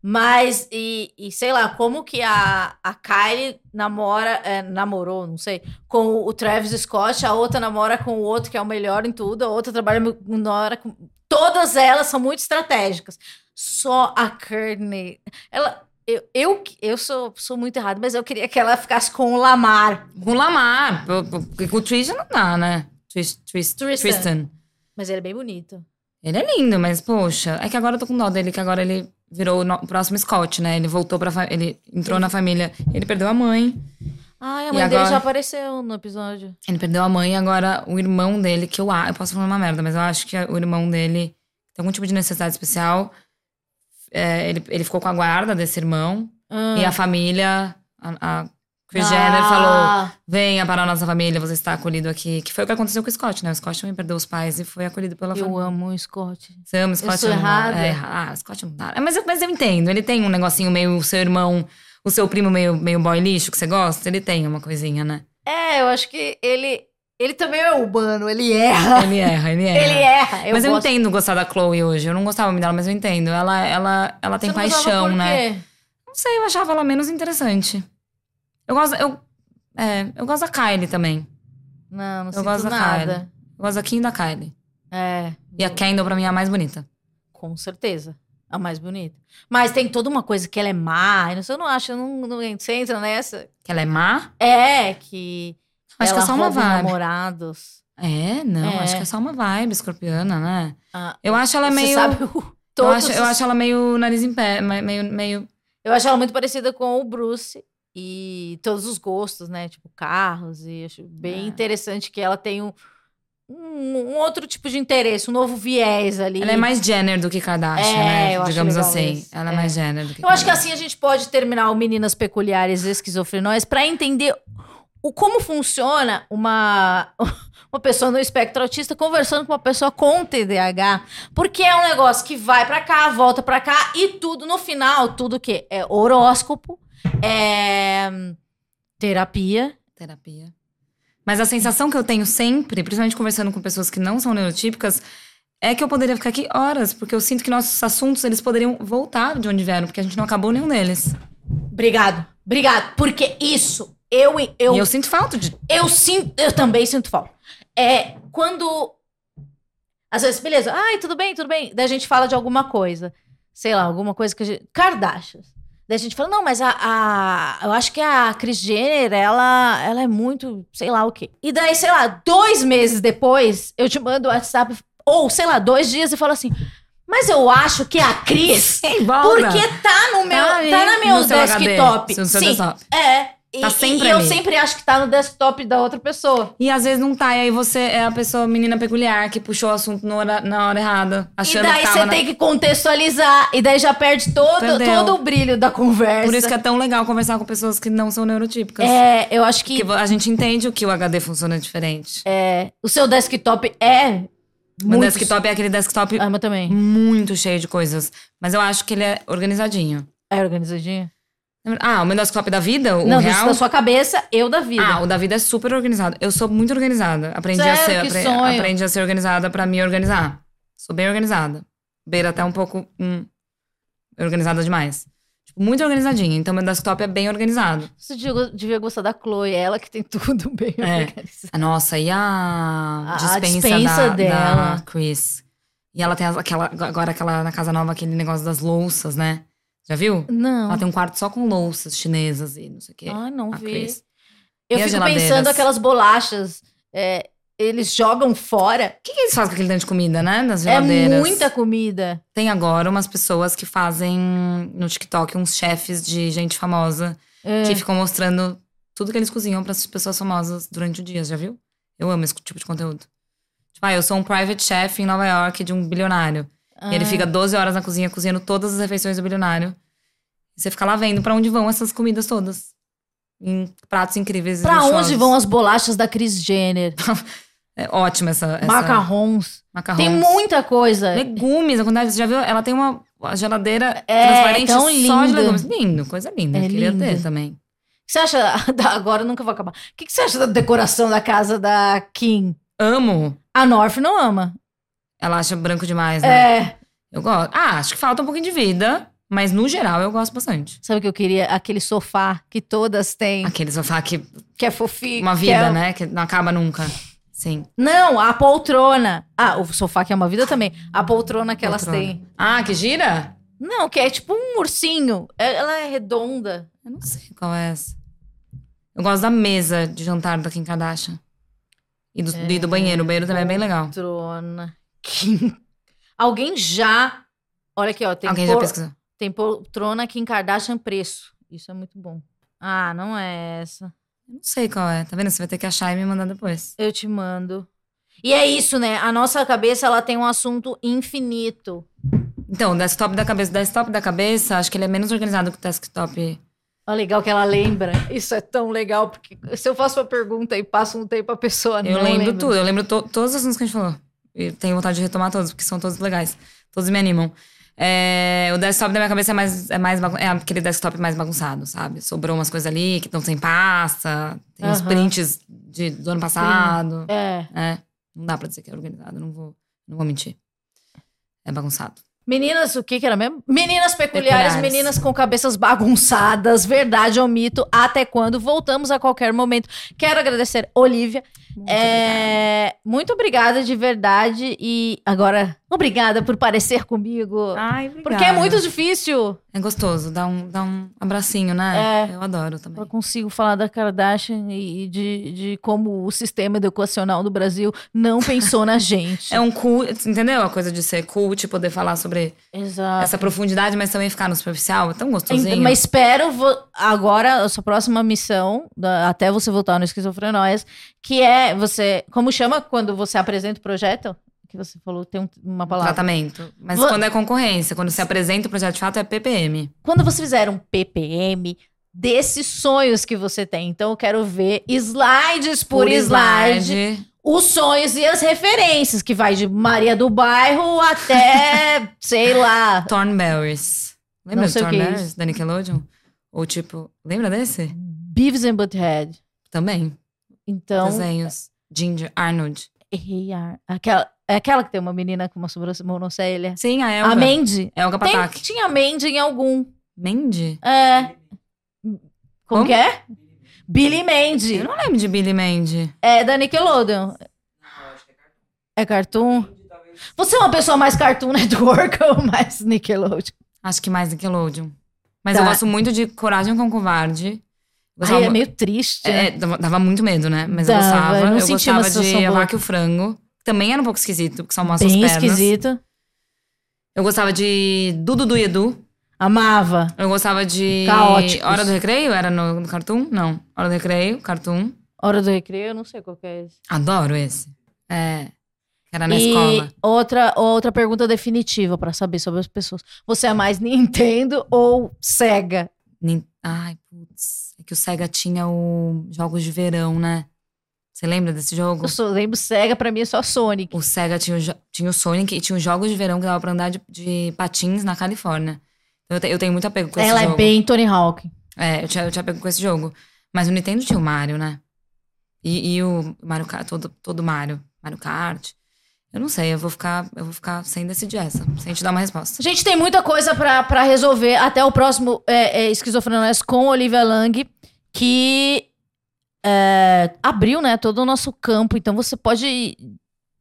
Mas, e, e sei lá, como que a, a Kylie namora, é, namorou, não sei, com o Travis Scott, a outra namora com o outro que é o melhor em tudo, a outra trabalha namora com. Todas elas são muito estratégicas. Só a Courtney. Ela. Eu, eu, eu sou, sou muito errado, mas eu queria que ela ficasse com o Lamar. Com o Lamar. Porque com o Tristan não dá, né? Tris, Tris, Tristan. Tristan. Mas ele é bem bonito. Ele é lindo, mas poxa, é que agora eu tô com dó dele, que agora ele virou o no- o próximo Scott, né? Ele voltou pra. Ele entrou na família. Ele perdeu a mãe. Ai, a mãe dele agora? já apareceu no episódio. Ele perdeu a mãe e agora o irmão dele, que eu acho. Eu posso falar uma merda, mas eu acho que o irmão dele tem algum tipo de necessidade especial. É, ele, ele ficou com a guarda desse irmão. E a família, a, a Kris Jenner falou: Ah, venha para a nossa família, você está acolhido aqui. Que foi o que aconteceu com o Scott, né? O Scott também perdeu os pais e foi acolhido pela Eu família. amo o Scott. Você ama o Scott? sou não- errada? É, ah, Scott não dá. É, Mas eu, mas eu entendo, ele tem um negocinho meio o seu irmão, o seu primo meio, meio boy lixo que você gosta, ele tem uma coisinha, né? É, eu acho que ele. Ele também é urbano, ele erra. Ele erra, ele erra. Ele erra. Eu mas eu gosto- entendo gostar da Chloe hoje. Eu não gostava dela, mas eu entendo. Ela, ela, ela tem Você paixão, por né? quê? Não sei, eu achava ela menos interessante. Eu gosto. Eu, é, eu gosto da Kylie também. Não, não Eu gosto da nada. Kylie. Eu gosto da Kim e da Kylie. É. E a Kendall, pra mim, é a mais bonita. Com certeza. A mais bonita. Mas tem toda uma coisa que ela é má. Eu não, eu acho, eu não, não, você entra nessa. Que ela é má. É, que. Acho que é só uma vibe. namorados. É, não, É. acho que é só uma vibe escorpiana, né? Ah, Eu acho ela você meio. sabe o- eu, todos acho, eu os- acho ela meio nariz em pé, me- meio. meio Eu acho ela muito parecida com o Bruce e todos os gostos, né? Tipo, carros. E acho bem É. interessante que ela tem um, um, um outro tipo de interesse, um novo viés ali. ela é mais Jenner do que Kardashian, É, né? Digamos assim. isso. Ela é, É. mais Jenner do que Eu acho que Kardashian. assim a gente pode terminar o Meninas Peculiares Esquizofrenóis pra entender o como funciona uma, uma pessoa no espectro autista conversando com uma pessoa com TDAH, porque é um negócio que vai pra cá, volta pra cá e tudo no final, tudo o quê? É horóscopo, é terapia. Terapia. Mas a sensação que eu tenho sempre, principalmente conversando com pessoas que não são neurotípicas, é que eu poderia ficar aqui horas, porque eu sinto que nossos assuntos eles poderiam voltar de onde vieram, porque a gente não acabou nenhum deles. Obrigado. Obrigado, porque isso eu eu E eu sinto falta de. Eu sinto, eu também sinto falta. É quando. Às vezes, beleza, ai, tudo bem, tudo bem. Daí a gente fala de alguma coisa. Sei lá, alguma coisa que a gente. Kardashian. Daí a gente fala, não, mas a, a- eu acho que a Kris Jenner, ela, ela é muito, sei lá o quê. E daí, sei lá, dois meses depois, eu te mando o WhatsApp, ou sei lá, dois dias e falo assim, mas eu acho que a Cris, porque tá no meu, Tá tá, na meu no HD, desktop. seu Sim, desktop. é. E, Tá e- sempre e eu sempre acho que tá no desktop da outra pessoa. E às vezes não tá, e aí você é a pessoa menina peculiar que puxou o assunto no hora- na hora errada, achando e daí você na... tem que contextualizar. E daí já perde todo, todo o brilho da conversa. Por isso que é tão legal conversar com pessoas que não são neurotípicas. É, eu acho que Porque a gente entende o que o HD funciona diferente. é, o seu desktop é. O muito- desktop é aquele desktop Ah, mas também. muito cheio de coisas. Mas eu acho que ele é organizadinho. É organizadinho? Ah, o meu desktop da vida, o Não, real. da sua cabeça, eu da vida. Ah, o da vida é super organizado. Eu sou muito organizada. Aprendi a Sério? ser, Que apre- sonho. aprendi a ser organizada pra me organizar. Sou bem organizada. Beira até um pouco hum, organizada demais. Tipo, muito organizadinha. Então meu desktop é bem organizado. Você devia, devia gostar da Chloe, ela que tem tudo bem É. organizado. Nossa, e a, A dispensa, dispensa da, dela. da Chris. E ela tem aquela, agora aquela na casa nova, aquele negócio das louças, né? Já viu? Não. Ela tem um quarto só com louças chinesas e não sei o quê. Ai, não a vi. Chris. Eu E as fico pensando aquelas bolachas. é, eles jogam fora. O que, que eles fazem com aquele tanto de comida, né? Das É geladeiras. muita comida. Tem agora umas pessoas que fazem no TikTok uns chefes de gente famosa É. que ficam mostrando tudo que eles cozinham para essas pessoas famosas durante o dia, já viu? Eu amo esse tipo de conteúdo. Tipo, ah, eu sou um private chef em Nova York de um bilionário. E ele Ah. fica 12 horas na cozinha cozinhando todas as refeições do bilionário. E você fica lá vendo pra onde vão essas comidas todas. Em pratos incríveis Pra onde luxuosos. vão as bolachas da Kris Jenner? É ótima essa. essa Macarrons. macarrões. Tem muita coisa. Legumes, a quantidade, você já viu? Ela tem uma geladeira É, transparente tão só de lindo. legumes. Lindo, coisa linda. É Eu queria lindo. ter também. O que você acha da, agora eu nunca vou acabar. O que que você acha da decoração da casa da Kim? Amo. A North não ama. Ela acha branco demais, né? É. Eu gosto. Ah, acho que falta um pouquinho de vida. Mas no geral eu gosto bastante. Sabe o que eu queria? Aquele sofá que todas têm, Aquele sofá que. que é fofinho. Uma vida, é- né? Que não acaba nunca. Sim. Não, a poltrona. Ah, o sofá que é uma vida também. A poltrona que elas Poltrona. têm. Ah, que gira? Não, que é tipo um ursinho. É- Ela é redonda. Eu não sei qual é essa. Eu gosto da mesa de jantar da Kim Kardashian. E do, e do banheiro. O banheiro também é bem legal. Trona. Kim. Alguém já. Olha aqui, ó. Tem, Alguém por- já pesquisou? tem poltrona Kim Kardashian preço. Isso é muito bom. Ah, não é essa. Eu não sei qual é. Tá vendo? Você vai ter que achar e me mandar depois. Eu te mando. E é isso, né? A nossa cabeça ela tem um assunto infinito. Então, o desktop da cabeça. O desktop da cabeça, acho que ele é menos organizado que o desktop. Olha, legal que ela lembra. Isso é tão legal, porque se eu faço uma pergunta e passo um tempo a pessoa Eu não lembro lembra. tudo. Eu lembro to- todos os assuntos que a gente falou. E tenho vontade de retomar todos, porque são todos legais. Todos me animam. É, o desktop da minha cabeça é mais, é mais é aquele desktop mais bagunçado, sabe? Sobrou umas coisas ali que estão sem pasta. Tem uns Aham. prints de, do ano passado. É. É, não dá pra dizer que é organizado, não vou, não vou mentir. É bagunçado. Meninas, o que que era mesmo? Meninas peculiares, Peculiares. meninas com cabeças bagunçadas, verdade ou mito, até quando? Voltamos a qualquer momento. Quero agradecer, Olivia. Muito É, muito obrigada de verdade e agora, obrigada por parecer comigo. Ai, porque é muito difícil. É gostoso, dá um, dá um abracinho, né? É. Eu adoro também. Eu consigo falar da Kardashian e de, de como o sistema educacional do Brasil não pensou na gente. É um cool, entendeu? A coisa de ser cool, de poder falar sobre Exato. essa profundidade, mas também ficar no superficial. É tão gostosinho. Mas espero vo- agora a sua próxima missão, da- até você voltar no Esquizofrenóias, que é você. Como chama quando você apresenta o projeto? Que você falou, tem um- uma palavra. Tratamento. Mas quando é concorrência, quando se apresenta o projeto de fato, é PPM. Quando você fizer um PPM desses sonhos que você tem. Então eu quero ver slides por, slide, os sonhos e as referências, que vai de Maria do Bairro até, sei lá, Thornberries. Lembra do que é Thornberries, da Nickelodeon? Ou tipo, lembra desse? Beavis and Butthead. Também. Então, Desenhos. Ginger Arnold. errei a- aquela, é aquela que tem uma menina com uma sobrancelha. Sim, a Elga. A Mandy. Elga Tem, Patak. tinha Mandy em algum. Mandy? É. Como, Como? que é? Billy Mandy. Eu não lembro de Billy Mandy. É da Nickelodeon. É cartoon? Você é uma pessoa mais Cartoon Network ou mais Nickelodeon? Acho que mais Nickelodeon. Mas Tá. eu gosto muito de Coragem com Covarde. Gostava Ai, é meio triste. É, dava, dava muito medo, né? Mas Dava, eu gostava. eu não Eu, gostava de. Vaca e o Frango. Que Também era um pouco esquisito, porque só mostra Bem as pernas. esquisito. Eu gostava de Dudu Du e Edu. Amava. Eu gostava de. Caóticos. Hora do Recreio? Era no, no Cartoon? Não. Hora do Recreio, Cartoon. Hora do recreio, eu não sei qual que é esse. Adoro esse. É. Era na e escola. outra, outra pergunta definitiva pra saber sobre as pessoas. Você é mais Nintendo ou Sega? Nin- Ai, putz. É que o Sega tinha o Jogos de Verão, né? Você lembra desse jogo? Eu só lembro Sega, pra mim é só Sonic. O Sega tinha o, tinha o Sonic e tinha os Jogos de Verão que dava pra andar de, de patins na Califórnia. Então eu, te- eu tenho muito apego com esse Ela jogo. é bem Tony Hawk. É, eu tinha, eu tinha apego com esse jogo. Mas o Nintendo tinha o Mario, né? E, e o Mario Kart, todo, todo Mario. Mario Kart. Eu não sei, eu vou ficar, eu vou ficar sem decidir essa, sem te dar uma resposta. A gente tem muita coisa pra pra resolver até o próximo é, é, Esquizofrenóias com Olivia Lang, que é, abriu, né, todo o nosso campo. Então você pode,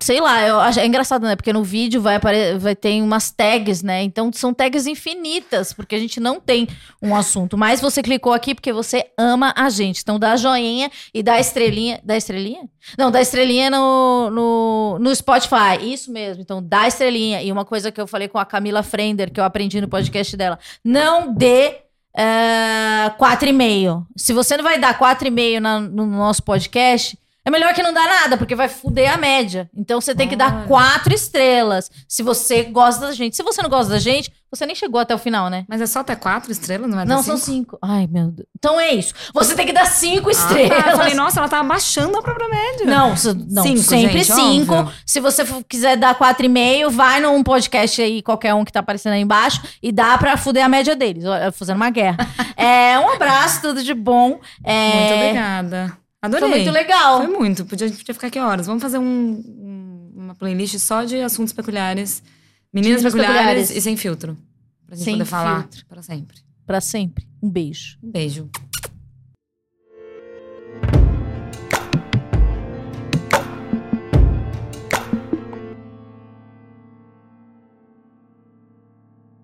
sei lá, eu é engraçado, né, porque no vídeo vai, vai ter umas tags, né, então são tags infinitas, porque a gente não tem um assunto. Mas você clicou aqui porque você ama a gente. Então dá joinha e dá estrelinha. Dá estrelinha? Não, dá estrelinha no, no, no Spotify. Isso mesmo. Então dá estrelinha. E uma coisa que eu falei com a Camila Frender, que eu aprendi no podcast dela: não dê. É, 4,5. Se você não vai dar 4,5 na- no nosso podcast, é melhor que não dá nada, porque vai fuder a média. Então você tem que dar quatro estrelas. Se você gosta da gente. Se você não gosta da gente, você nem chegou até o final, né? Mas é só até quatro estrelas, não é Não, são cinco. Ai, meu Deus. Então é isso. Você tem que dar cinco estrelas. Ah, eu falei, nossa, ela tava baixando a própria média. Não, não Cinco, sempre gente, cinco. óbvio. Se você quiser dar quatro e meio, vai num podcast aí, qualquer um que tá aparecendo aí embaixo, e dá pra fuder a média deles. Fazendo uma guerra. é, um abraço, tudo de bom. É, Muito obrigada. Adorei. Foi muito legal. Foi muito. Podia, podia ficar aqui horas. Vamos fazer um- um- uma playlist só de assuntos peculiares. Meninas peculiares, peculiares. e sem filtro. Pra gente Sem poder falar filtro. para sempre. Pra sempre. Um beijo. Um beijo.